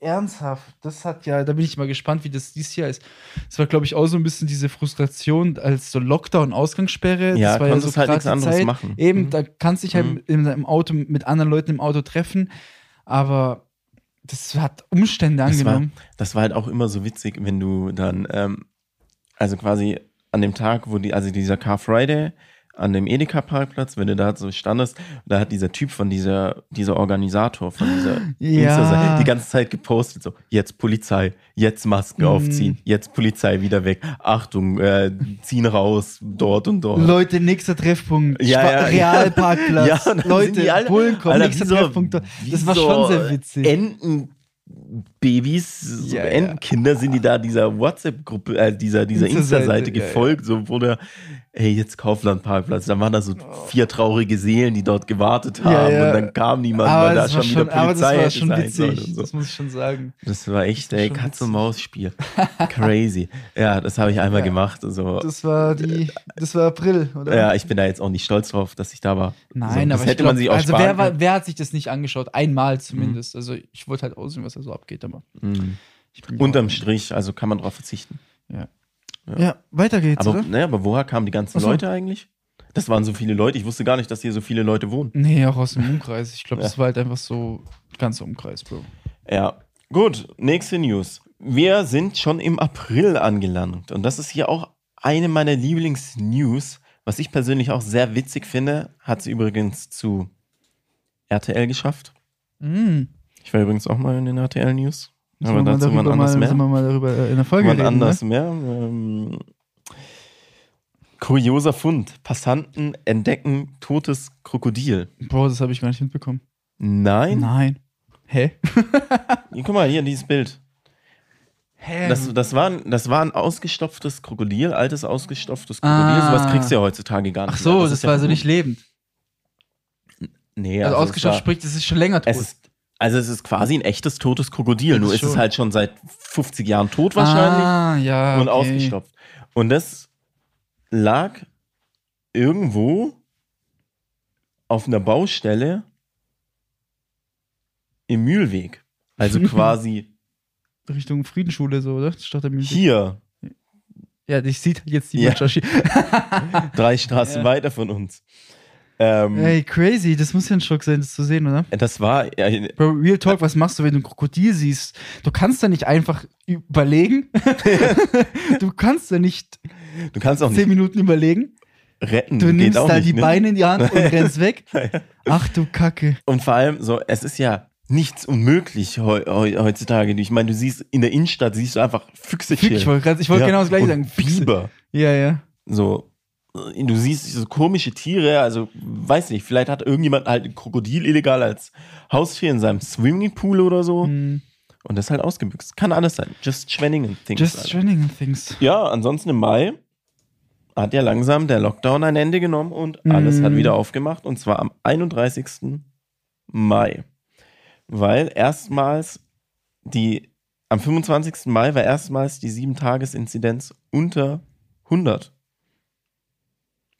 ernsthaft, das hat ja, da bin ich mal gespannt, wie das dieses Jahr ist. Es war, glaube ich, auch so ein bisschen diese Frustration als so Lockdown, Ausgangssperre. ja das war ja so halt nichts anderes Zeit. machen. Eben, Mhm. da kannst du dich halt Mhm. in, im Auto mit anderen Leuten im Auto treffen, aber das hat Umstände Das war- angenommen. Das war halt auch immer so witzig, wenn du dann, ähm, also quasi an dem Tag, wo die, also dieser Car Friday an dem Edeka-Parkplatz, wenn du da so standest, da hat dieser Typ von dieser, dieser Organisator von dieser Ja. Insta-Seite die ganze Zeit gepostet, so, jetzt Polizei, jetzt Masken Mhm. aufziehen, jetzt Polizei wieder weg, Achtung, äh, ziehen raus, dort und dort. Leute, nächster Treffpunkt. Ja, ja, Realparkplatz. Leute, alle- Bullen kommen, Alter, nächster so- Treffpunkt. Das war so schon sehr witzig. Entenbabys, so Ja, ja. Entenkinder sind die da dieser WhatsApp-Gruppe, äh, dieser, dieser Insta-Seite, ja, gefolgt, so wurde, ey, jetzt Kaufland-Parkplatz. Da waren da so vier traurige Seelen, die dort gewartet haben Ja, ja. und dann kam niemand, aber weil da das war schon schon, wieder aber das Polizei war schon witzig. so. Das muss ich schon sagen. Das war echt, Das war ey, Katz-und-Maus-Spiel. Crazy. Ja, das habe ich einmal Ja. gemacht. So. Das war die, das war April, oder? Ja, ich bin da jetzt auch nicht stolz drauf, dass ich da war. Nein, so, aber hätte ich man glaub, sich auch also wer, war- wer hat sich das nicht angeschaut? Einmal zumindest. Also ich wollte halt aussehen, was da so abgeht, aber Mhm. Unterm Strich, also kann man drauf verzichten. Ja, weiter geht's, Aber, oder? ne, aber woher kamen die ganzen so. Leute eigentlich? Das waren so viele Leute. Ich wusste gar nicht, dass hier so viele Leute wohnen. Nee, auch aus dem Umkreis. Ich glaube, Ja. das war halt einfach so ganzer Umkreis, Bro. Ja. Gut, nächste News. Wir sind schon im April angelangt. Und das ist hier auch eine meiner Lieblings-News. Was ich persönlich auch sehr witzig finde, hat sie übrigens zu RTL geschafft. Mhm. Ich war übrigens auch mal in den RTL-News. Müssen Aber mal dazu darüber anders mal, mehr. müssen wir mal darüber äh, in der Folge Wann reden. anders Ne? mehr. Ähm, kurioser Fund. Passanten entdecken totes Krokodil. Bro, das habe ich gar nicht mitbekommen. Nein? Nein. Hä? Guck mal, hier, dieses Bild. Hä? Das, das, war, ein- das war ein ausgestopftes Krokodil, altes ausgestopftes Krokodil. Ah. Sowas kriegst du ja heutzutage gar nicht. Ach so, mehr. das, ist war ja also nicht lebend. Nee, also also ausgestopft es, war, sprich, das ist schon länger tot. es ist Also es ist quasi ein echtes totes Krokodil. Nur ist es halt schon seit 50 Jahren tot wahrscheinlich Ah, ja. und okay. ausgestopft. Und das lag irgendwo auf einer Baustelle im Mühlweg. Also quasi Richtung Friedensschule, so, oder? Statt der hier, Ja, dich sieht jetzt Ja. niemand, Joshi. drei Straßen Ja. weiter von uns. Ähm, Ey, crazy. Das muss ja ein Schock sein, das zu sehen, oder? Das war, ja, Bro, Real Talk, was machst du, wenn du ein Krokodil siehst? Du kannst da nicht einfach überlegen. du kannst da nicht du kannst auch zehn nicht Minuten überlegen. retten. Du nimmst da nicht, die ne? Beine in die Hand und rennst weg. Ach du Kacke. Und vor allem so, es ist ja nichts unmöglich heu, heu, heutzutage. Ich meine, du siehst in der Innenstadt siehst du einfach Füchse Fick, ich wollte ich wollte genau das gleiche sagen. Füchse. Biber. Ja, ja. So, äh, du siehst so komische Tiere, also weiß nicht, vielleicht hat irgendjemand halt ein Krokodil illegal als Haustier in seinem Swimmingpool oder so Hm. und das halt ausgebüxt. Kann alles sein. Just Schwenningen things. Just Alter. training things. ja, ansonsten im Mai hat ja langsam der Lockdown ein Ende genommen und alles Mhm. hat wieder aufgemacht und zwar am 31. Mai. Weil erstmals die, am 25. Mai war erstmals die 7-Tages-Inzidenz unter 100.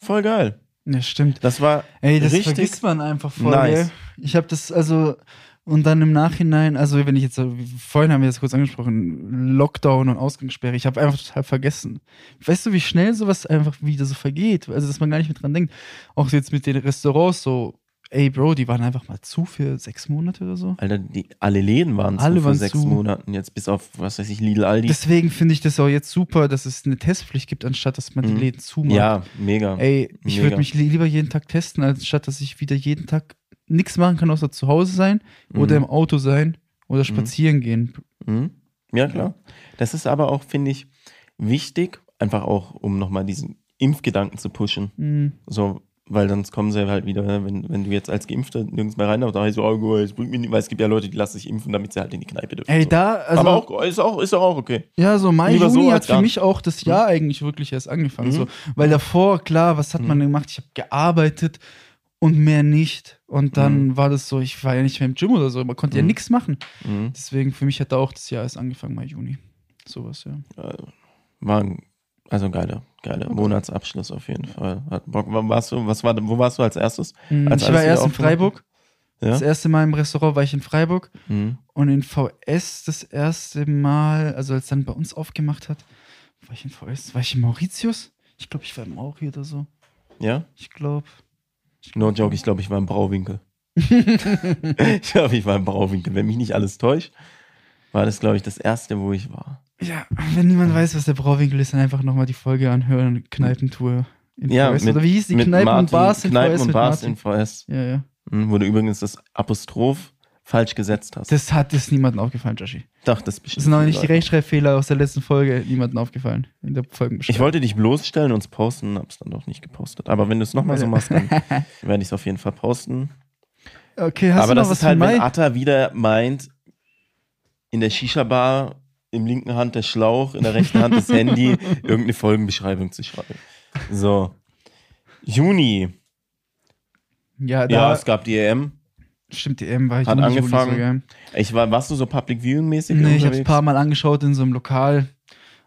Voll geil. Ja, stimmt. Das war Ey, das richtig vergisst man einfach voll. nice. Ich habe das also und dann im Nachhinein, also wenn ich jetzt so, vorhin haben wir das kurz angesprochen, Lockdown und Ausgangssperre, ich habe einfach total vergessen. Weißt du, wie schnell sowas einfach wieder so vergeht? Also, dass man gar nicht mehr dran denkt. Auch jetzt mit den Restaurants so, ey Bro, die waren einfach mal zu für sechs Monate oder so. Alter, die, alle Läden waren Alle zu waren sechs zu. Monaten, jetzt bis auf, was weiß ich, Lidl, Aldi. Deswegen finde ich das auch jetzt super, dass es eine Testpflicht gibt, anstatt dass man die Mhm. Läden zumacht. ja, mega. Ey, ich würde mich li- lieber jeden Tag testen, als statt dass ich wieder jeden Tag nichts machen kann, außer zu Hause sein oder Mhm. im Auto sein oder spazieren gehen. Mhm. Ja, klar. Das ist aber auch, finde ich, wichtig, einfach auch, um nochmal diesen Impfgedanken zu pushen. Mhm. So, weil sonst kommen sie halt wieder, ne, wenn, wenn du jetzt als Geimpfter nirgends mehr rein darfst, dann heißt so, oh, es bringt mir nicht, weil es gibt ja Leute, die lassen sich impfen, damit sie halt in die Kneipe dürfen. Ey, so. da, also, aber auch, ist auch, ist auch okay. ja, so Mai, lieber so Juni als hat für mich auch das Jahr eigentlich wirklich erst angefangen. Mhm. So, weil davor, klar, was hat man gemacht? Ich habe gearbeitet und mehr nicht. Und dann war das so, ich war ja nicht mehr im Gym oder so, man konnte ja Mhm. nichts machen. Mhm. Deswegen, für mich hat da auch das Jahr erst angefangen, Mai, Juni. Sowas, ja. Äh, War ein, also geiler, geiler Monatsabschluss auf jeden Fall. Hat Bock. Warst du, was war, wo warst du als erstes? Mhm, Als ich war erst in Freiburg. Ja? Das erste Mal im Restaurant war ich in Freiburg. Mhm. Und in VS das erste Mal, also als dann bei uns aufgemacht hat, war ich in VS, war ich in Mauritius? Ich glaube, ich war im Mauri oder so. Ja? Ich glaube. No joke, ich glaube, ich war im Brauwinkel. ich glaube, ich war im Brauwinkel. Wenn mich nicht alles täuscht, war das, glaube ich, das erste, wo ich war. Ja, wenn niemand weiß, was der Brauwinkel ist, dann einfach nochmal die Folge anhören. Kneipentour in Ja, VS. mit- oder wie hieß die? Mit Kneipen Martin, und Bars in Kneipen VS und Bars in VS. Ja, ja. Mhm, Wo du übrigens das Apostroph falsch gesetzt hast. Das hat es niemandem aufgefallen, Joshi. Doch, das bestimmt. Das sind auch nicht die. Rechtschreibfehler aus der letzten Folge niemandem aufgefallen. In der. Ich wollte dich bloßstellen und es posten, hab's dann doch nicht gepostet. Aber wenn du es nochmal so machst, dann werde ich es auf jeden Fall posten. Okay, hast Aber du noch das was ist halt, wenn? Atta wieder meint, in der Shisha-Bar, im linken Hand der Schlauch, in der rechten Hand das Handy, irgendeine Folgenbeschreibung zu schreiben. So. Juni. Ja, Ja, es gab die EM. stimmt, die EM war ich Hat Juni, Juli angefangen. sogar. Ich war, warst du so Public Viewing-mäßig Nee, ich habe ein paar Mal angeschaut in so einem Lokal,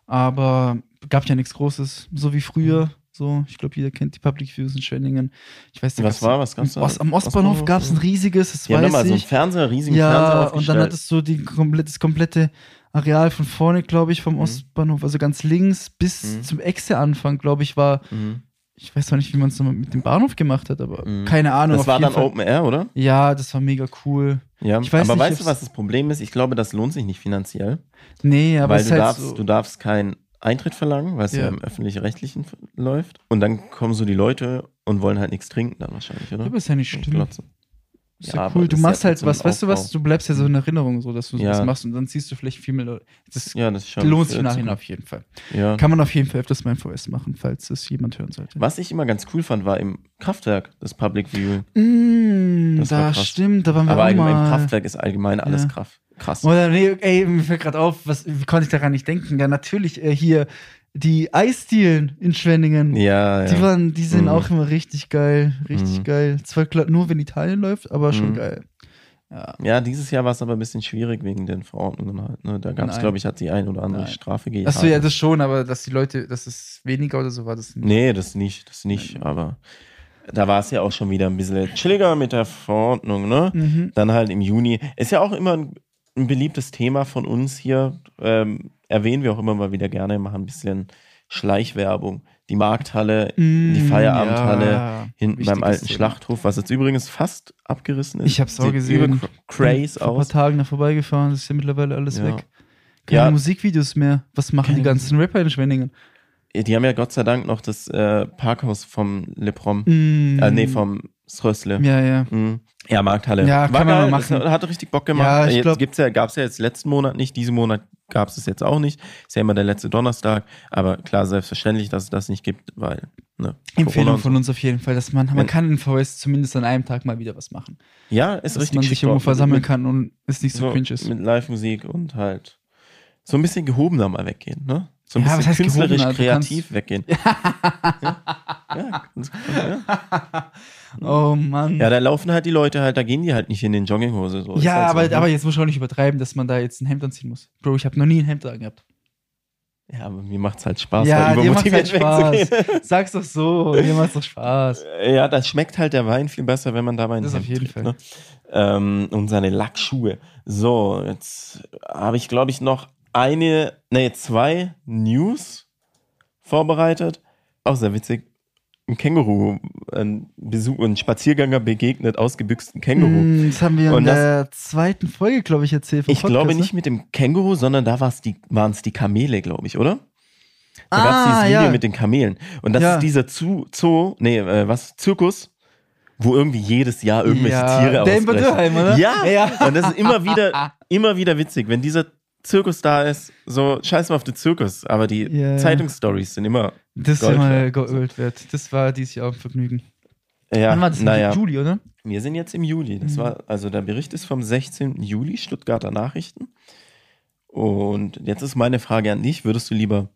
aber gab ja nichts Großes, so wie früher. So, ich glaube, jeder kennt die Public Views in Schwenningen. Ich weiß nicht, Was war? Was gab's da? Ost, am Ostbahnhof gab es ein riesiges, das da weiß mal so einen ich. Fernseher, riesigen Fernseher ja, und aufgestellt. dann hattest du die komplett, das komplette Areal von vorne, glaube ich, vom Ostbahnhof, also ganz links bis Mhm. zum Exe-Anfang, glaube ich, war, Mhm. ich weiß zwar nicht, wie man es mit dem Bahnhof gemacht hat, aber Mhm. keine Ahnung. Das war dann Fall. Open Air, oder? Ja, das war mega cool. Ja. Weiß Aber nicht, weißt du, was das Problem ist? Ich glaube, das lohnt sich nicht finanziell. Nee, aber weil es du halt darfst, so. du darfst keinen Eintritt verlangen, weil es ja. Ja. im öffentlich-rechtlichen läuft. Und dann kommen so die Leute und wollen halt nichts trinken dann wahrscheinlich, oder? Aber ist ja nicht schlimm. Ist Ja, ja, cool. Du machst halt was, weißt du was? Du bleibst ja so in Erinnerung, so dass du Ja. das machst und dann siehst du vielleicht viel mehr Leute. Das Ja, das lohnt sich nachher auf jeden Fall. Ja. Kann man auf jeden Fall öfters mal im VS machen, falls es jemand hören sollte. Was ich immer ganz cool fand, war im Kraftwerk das Public Viewing. Mm, Das da stimmt, da waren wir Aber auch allgemein im mal. Kraftwerk ist allgemein alles Ja. krass. krass. Oder nee, ey, mir fällt gerade auf, was, wie konnte ich daran nicht denken? Ja, natürlich äh, hier die Eisdielen in Schwenningen. Ja, ja. Die waren, die sind Mhm. auch immer richtig geil, richtig Mhm. geil. Zwar klar, nur wenn Italien läuft, aber schon Mhm. geil. Ja. ja, dieses Jahr war es aber ein bisschen schwierig wegen den Verordnungen halt. Ne? Da gab es, Nein. glaube ich, hat die ein oder andere Nein. Strafe gegeben. Achso, ja, das schon, aber dass die Leute, dass es weniger oder so war, das nicht. Nee, das nicht, das nicht, aber da war es ja auch schon wieder ein bisschen chilliger mit der Verordnung, ne? Mhm. Dann halt im Juni. Ist ja auch immer ein, ein beliebtes Thema von uns hier. Ähm, erwähnen wir auch immer mal wieder gerne, machen ein bisschen Schleichwerbung. Die Markthalle, die Mm, Feierabendhalle ja. hinten beim alten Thema. Schlachthof, was jetzt übrigens fast abgerissen ist. Ich hab's auch Sieht gesehen. übel cr- Craze Vor ein paar aus. Tagen da vorbeigefahren, ist ja mittlerweile alles Ja. weg. Keine Ja. Musikvideos mehr. Was machen Keine die ganzen Rapper in Schwenningen? Die haben ja Gott sei Dank noch das äh, Parkhaus vom Leprom. Mm. Äh, nee, vom Srösle. Ja, ja. Mhm. Ja, Markthalle. Ja, War kann man geil, mal das machen. Hat richtig Bock gemacht. Ja, ich jetzt gibt's ja, gab's ja jetzt letzten Monat nicht, diesen Monat gab es es jetzt auch nicht. Ist ja immer der letzte Donnerstag, aber klar, selbstverständlich, dass es das nicht gibt, weil, ne, Empfehlung und von uns auf jeden Fall, dass man, man Wenn- kann in VS zumindest an einem Tag mal wieder was machen. so. Ja, ist Dass richtig man schick sich irgendwo versammeln mit, kann und es nicht so, cringe ist. Mit Live-Musik und halt so ein bisschen gehobener mal weggehen, ne? So ein Ja, bisschen künstlerisch gehobener? Du kreativ weggehen. ja, ja, ganz ja. Oh Mann. ja, da laufen halt die Leute halt, da gehen die halt nicht in den Jogginghose. So. Ja, halt aber, so, ne? aber jetzt muss ich auch nicht übertreiben, dass man da jetzt ein Hemd anziehen muss. Bro, ich habe noch nie ein Hemd angehabt. Ja, aber mir macht's halt Spaß, ja, da halt übermotiviert Spaß. wegzugehen. Sag's doch so, dir macht's doch Spaß. Ja, das schmeckt halt der Wein viel besser, wenn man dabei ein Das Hemd auf jeden trägt, Fall. Ne? Ähm, und seine Lackschuhe. So, jetzt habe ich, glaube ich, noch eine, nee, zwei News vorbereitet. Auch sehr witzig. Ein Känguru, ein Besuch, ein Spaziergänger begegnet ausgebüxten Känguru. Mm, Das haben wir in Und das- der zweiten Folge, glaube ich, erzählt. Ich glaube Podcast, ne? nicht mit dem Känguru, sondern da waren es die Kamele, glaube ich, oder? Da Ah, dieses Video ja. mit den Kamelen. Und das Ja. ist dieser Zoo, Zoo nee, äh, was, Zirkus, wo irgendwie jedes Jahr irgendwelche ja, Tiere Der in ausbrechen. Dürrheim, oder? Ja, ja. und das ist immer wieder, immer wieder witzig, wenn dieser Zirkus da ist, so scheiß mal auf den Zirkus, aber die ja. Zeitungsstories sind immer, Das ist Gold immer wert. Gold wert. Das war dieses Jahr ein Vergnügen. ja, Wann war das? naja, Juli, oder? wir sind jetzt im Juli. Das Mhm. war, also der Bericht ist vom 16. Juli, Stuttgarter Nachrichten. Und jetzt ist meine Frage an dich, würdest du lieber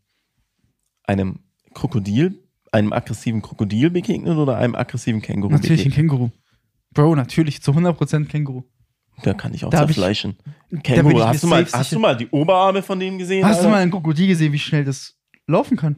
einem Krokodil, einem aggressiven Krokodil begegnen oder einem aggressiven Känguru Natürlich ein begegnen? Känguru. Bro, natürlich, zu 100% Känguru. Da kann ich auch Da ich- zerfleischen. da bin Känguru, ich mir hast du, mal, hast du mal die Oberarme von dem gesehen? Hast du Alter? mal ein Krokodil gesehen, wie schnell das laufen kann?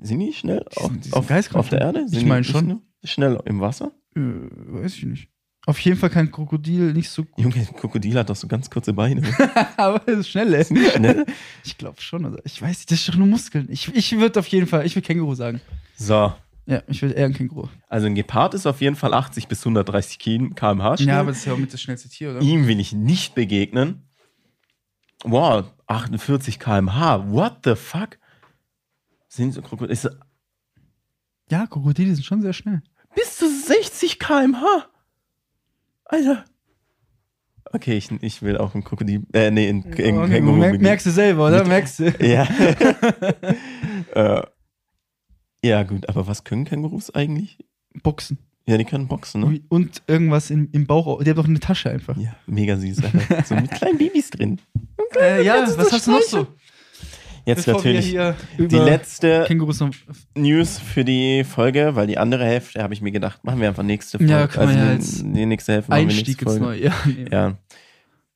Sind die schnell Die auf, sind- auf, auf der schnell. Erde? Ich Sind die meine nicht schon. Schnell im Wasser? Äh, weiß ich nicht. Auf jeden Fall kann Krokodil nicht so gut. Junge, ein Krokodil hat doch so ganz kurze Beine. Aber es ist schnell, ey. Sind die schnell? Ich glaube schon. Also ich weiß nicht, das ist doch nur Muskeln. Ich, ich würde auf jeden Fall, ich würde Känguru sagen. So, Ja, ich würde eher ein Känguru. also ein Gepard ist auf jeden Fall 80 bis 130 km/h schnell. Ja, aber das ist ja auch mit das schnellste Tier, oder? Ihm will ich nicht begegnen. Wow, 48 km/h. What the fuck? Sind so Krokodile. Ist, Ja, Krokodile sind schon sehr schnell. bis zu 60 km/h. Alter. Okay, ich, ich will auch ein Krokodil. Äh, nee, ein, Okay, Känguru. merkst du selber, oder? Merkst du? Ja. äh, ja, gut, aber was können Kängurus eigentlich? Boxen. Ja, die können boxen, ne? Und irgendwas im, im Bauch. Die haben doch eine Tasche einfach. Ja, mega süß. Alter. So mit kleinen Babys drin. Äh, ja, was so hast du noch so? Jetzt Bevor wir natürlich die letzte. News für die Folge, weil die andere Hälfte habe ich mir gedacht, machen wir einfach nächste Folge. Ja, können wir ja die, jetzt die nächste Hälfte machen wir Einstieg nächste ins Folge. Neue. Ja, nee. Ja.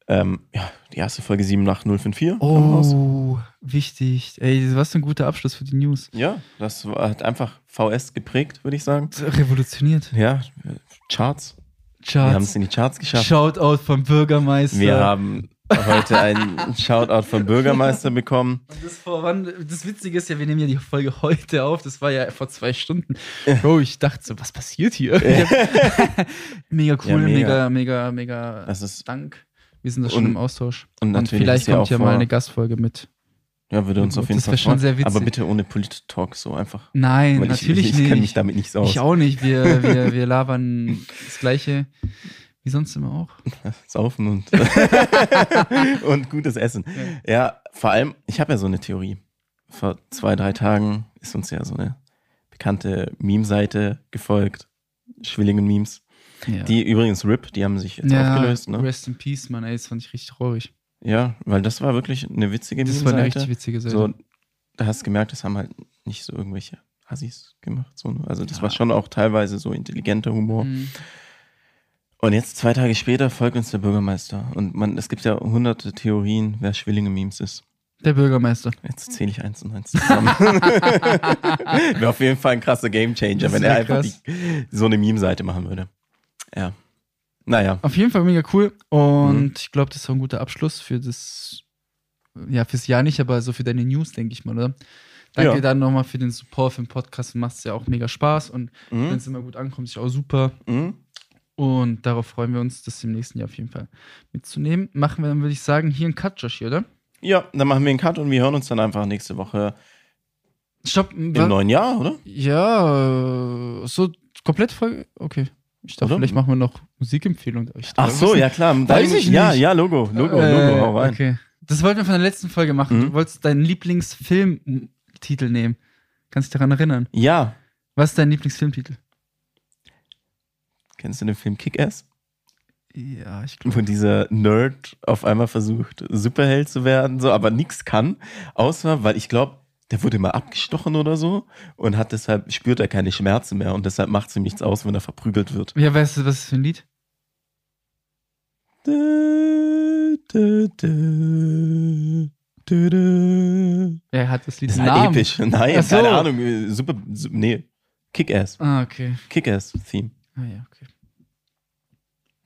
Ähm, ja, die erste Folge 78054. kam raus. Oh, wichtig. Ey, was für ein guter Abschluss für die News. Ja, das hat einfach VS geprägt, würde ich sagen. Revolutioniert. Ja, Charts. Wir haben es Charts. in die Charts geschafft. Shoutout vom Bürgermeister. Wir haben heute einen Shoutout vom Bürgermeister bekommen. Das, vor wann, das Witzige ist ja, wir nehmen ja die Folge heute auf. Das war ja vor zwei Stunden. Bro, ich dachte so, was passiert hier? mega cool, Ja, mega. mega, mega, mega Das ist, Dank. Wir sind da schon Und- im Austausch. und Und, vielleicht ja kommt ja mal eine Gastfolge mit. ja, würde uns auf jeden Fall schon sehr witzig. Aber bitte ohne Polit-Talk, so einfach. Nein, Weil ich, natürlich ich, ich nicht. kenne mich damit nicht so aus. Ich auch nicht. Wir, wir, wir labern das Gleiche wie sonst immer auch. Saufen und, und gutes Essen. Ja, vor allem, ich habe ja so eine Theorie. Vor zwei, drei Tagen ist uns ja so eine bekannte Meme-Seite gefolgt. Schwillingen-Memes. Ja. Die übrigens RIP, die haben sich jetzt ja, aufgelöst, ne? Rest in Peace, Mann, ey, das fand ich richtig traurig. Ja, weil das war wirklich eine witzige Das war eine richtig witzige Seite. So, da hast du gemerkt, das haben halt nicht so irgendwelche Assis gemacht. So, ne? Also das Ja. war schon auch teilweise so intelligenter Humor. Mhm. Und jetzt, zwei Tage später, folgt uns der Bürgermeister. Und man, es gibt ja hunderte Theorien, wer Schwillinge-Memes ist. Der Bürgermeister. Jetzt zähle ich eins und eins zusammen. Wäre auf jeden Fall ein krasser Gamechanger, wenn er einfach die, so eine Meme-Seite machen würde. Ja. Naja. Auf jeden Fall mega cool. Und Mhm. ich glaube, das ist auch ein guter Abschluss für das, ja, fürs Jahr nicht, aber so für deine News, denke ich mal, oder? Danke Ja. dann nochmal für den Support für den Podcast. Macht es ja auch mega Spaß und wenn Mhm. es immer gut ankommt, ist auch super. Mhm. Und darauf freuen wir uns, das im nächsten Jahr auf jeden Fall mitzunehmen. Machen wir dann, würde ich sagen, hier einen Cut, Joshi, oder? Ja, dann machen wir einen Cut und wir hören uns dann einfach nächste Woche Stopp. im neuen Jahr, oder? Ja, so komplett Folge. Okay. Ich dachte, Oder? vielleicht machen wir noch Musikempfehlung. Ich Ach so, ja klar. Weiß ich Ja, nicht. ja, Logo, Logo, Äh, Logo, hau rein. Okay. Das wollten wir von der letzten Folge machen. Mhm. Du wolltest deinen Lieblingsfilmtitel nehmen. Kannst dich daran erinnern? Ja. Was ist dein Lieblingsfilmtitel? Kennst du den Film Kick-Ass? Ja, ich Wo dieser Nerd auf einmal versucht, Superheld zu werden, so, aber nichts kann, außer, weil ich glaube, der wurde mal abgestochen oder so und hat deshalb, spürt er keine Schmerzen mehr und deshalb macht es ihm nichts aus, wenn er verprügelt wird. Ja, weißt du, was ist für ein Lied? Er hat das Lied Das ist halt Namen. episch. Nein, so. keine Ahnung. Super, su- nee. Kick-Ass. Ah, okay. Kick-Ass-Theme. Ah, ja, okay.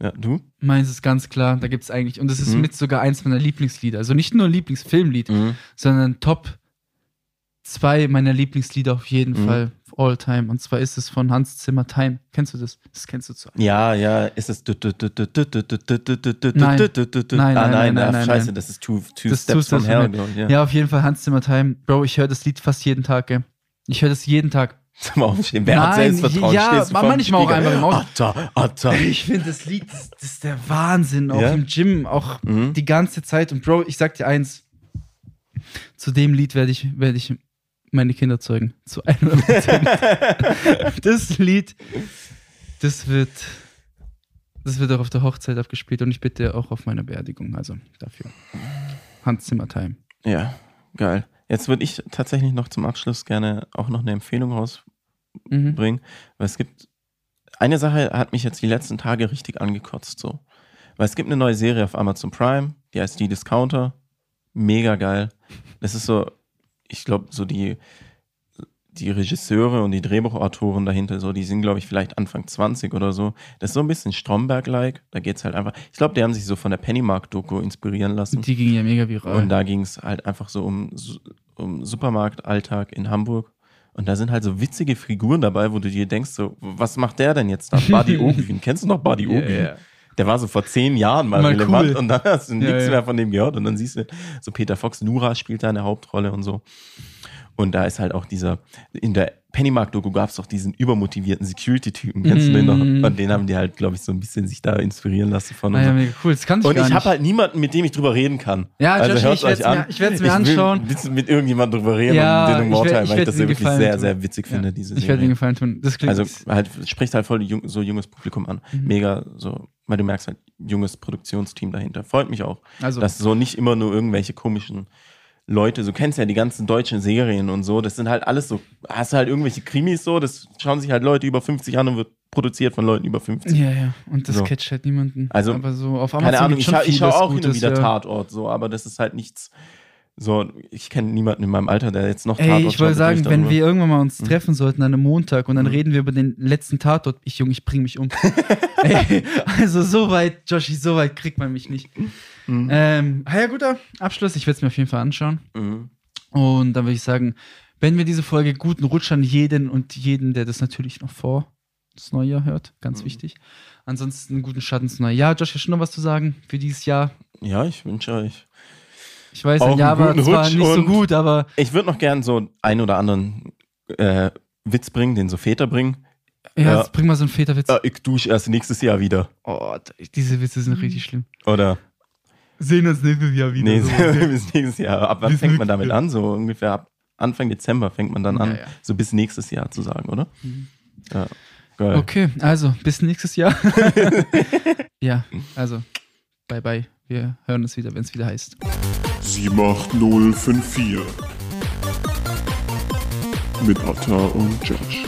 Ja, du? Meins ist ganz klar, da gibt es eigentlich, und das ist Mhm. mit sogar eins meiner Lieblingslieder. Also nicht nur Lieblingsfilmlied, sondern Top zwei meiner Lieblingslieder auf jeden mhm. Fall. All time. Und zwar ist es von Hans Zimmer Time. Kennst du das? Das kennst du zu. Ja, ja. Ist es. Nein, nein, nein, nein, Scheiße, das ist Two, two Steps from Hell. Ja. auf jeden Fall Hans Zimmer Time. Bro, ich höre das Lied fast jeden Tag, gell? Ich höre das jeden Tag. Sag mal aufstehen. Wer hat Selbstvertrauen? Ja, manchmal auch einfach im Auto. Ich finde, das Lied das, ist der Wahnsinn. Auch ja? im Gym, auch die ganze Zeit. Und Bro, ich sag dir eins. Zu dem Lied werde ich, werd ich meine Kinder zeugen. Zu 100%. das Lied, das wird, das wird auch auf der Hochzeit abgespielt und ich bitte auch auf meiner Beerdigung. Also dafür. Hans Zimmer Time. Ja, geil. Jetzt würde ich tatsächlich noch zum Abschluss gerne auch noch eine Empfehlung rausbringen, Mhm. weil es gibt eine Sache hat mich jetzt die letzten Tage richtig angekotzt so. Weil es gibt eine neue Serie auf Amazon Prime, die heißt Die Discounter. Mega geil. Das ist so, ich glaube, so die, die Regisseure und die Drehbuchautoren dahinter, so, die sind, glaube ich, vielleicht Anfang 20 oder so. Das ist so ein bisschen Stromberg-like. Da geht es halt einfach. Ich glaube, die haben sich so von der Pennymark-Doku inspirieren lassen. Die ging ja mega viral. Und da ging es halt einfach so um, um Supermarktalltag in Hamburg. Und da sind halt so witzige Figuren dabei, wo du dir denkst, so, was macht der denn jetzt da? Buddy Ogün. Kennst du noch Buddy Ja, Ogün? ja. Der war so vor zehn Jahren mal, Mal relevant cool. und dann hast du Ja, nichts ja. mehr von dem gehört. Und dann siehst du, so Peter Fox, Nura spielt da eine Hauptrolle und so. Und da ist halt auch dieser, in der Pennymark-Doku gab es doch diesen übermotivierten Security-Typen, kennst du den noch? Mhm. Und den haben die halt, glaube ich, so ein bisschen sich da inspirieren lassen von. Ah, ja, mega cool. Das kann ich Und ich habe halt niemanden, mit dem ich drüber reden kann. Ja, also Joshi, hört ich euch an. mir- ich werd's mir will anschauen. Willst du mit irgendjemandem drüber reden Ja, und den ich ich weil ich werd das ja wirklich sehr, tun. sehr witzig finde, diese ich werde den. Gefallen tun. Das klingt Also halt, spricht halt voll jung, so junges Publikum an. Mhm. Mega, so, weil du merkst halt, junges Produktionsteam dahinter. Freut mich auch, also, dass so nicht immer nur irgendwelche komischen Leute, so kennst ja die ganzen deutschen Serien und so, das sind halt alles so, hast du halt irgendwelche Krimis so, das schauen sich halt Leute über 50 an und wird produziert von Leuten über 50. Ja, ja. Und das So. catcht halt niemanden. Also, aber so auf Amazon Keine Ahnung, ich, scha ich schaue auch Gutes, wieder ja. Tatort, so, aber das ist halt nichts. So, ich kenne niemanden in meinem Alter, der jetzt noch Ey, Tatort ich wollte sagen, wenn darüber. wir irgendwann mal uns Mhm. treffen sollten an einem Montag und dann Mhm. reden wir über den letzten Tatort, ich Junge, ich bring mich um. Ey, also so weit, Joshi, so weit kriegt man mich nicht. Mhm. Ähm, ja, guter Abschluss. Ich werde es mir auf jeden Fall anschauen. Mhm. Und dann würde ich sagen, wenn wir diese Folge guten Rutsch an jeden und jeden, der das natürlich noch vor das neue Jahr hört, ganz Mhm. wichtig. Ansonsten einen guten Start ins neue Jahr. Josh, hast du noch was zu sagen für dieses Jahr? Ja, ich wünsche euch. Ich weiß, Auch ein Jahr einen war guten zwar Rutsch nicht so gut, aber Ich würde noch gern so einen oder anderen äh, Witz bringen, den so Väter bringen. ja, jetzt bring mal so einen Väterwitz. Ja, ich dusche erst nächstes Jahr wieder. Oh, diese Witze sind richtig schlimm. Oder, Sehen uns nächstes Jahr wieder. nee, so. bis nächstes Jahr. Ab wann Bis fängt man damit an? So ungefähr ab Anfang Dezember fängt man dann an, Ja, ja. so bis nächstes Jahr zu sagen, oder? Mhm. Ja, geil. Okay, also bis nächstes Jahr. ja, also bye bye. Wir hören uns wieder, wenn es wieder heißt. 78054 mit Atta und Josh.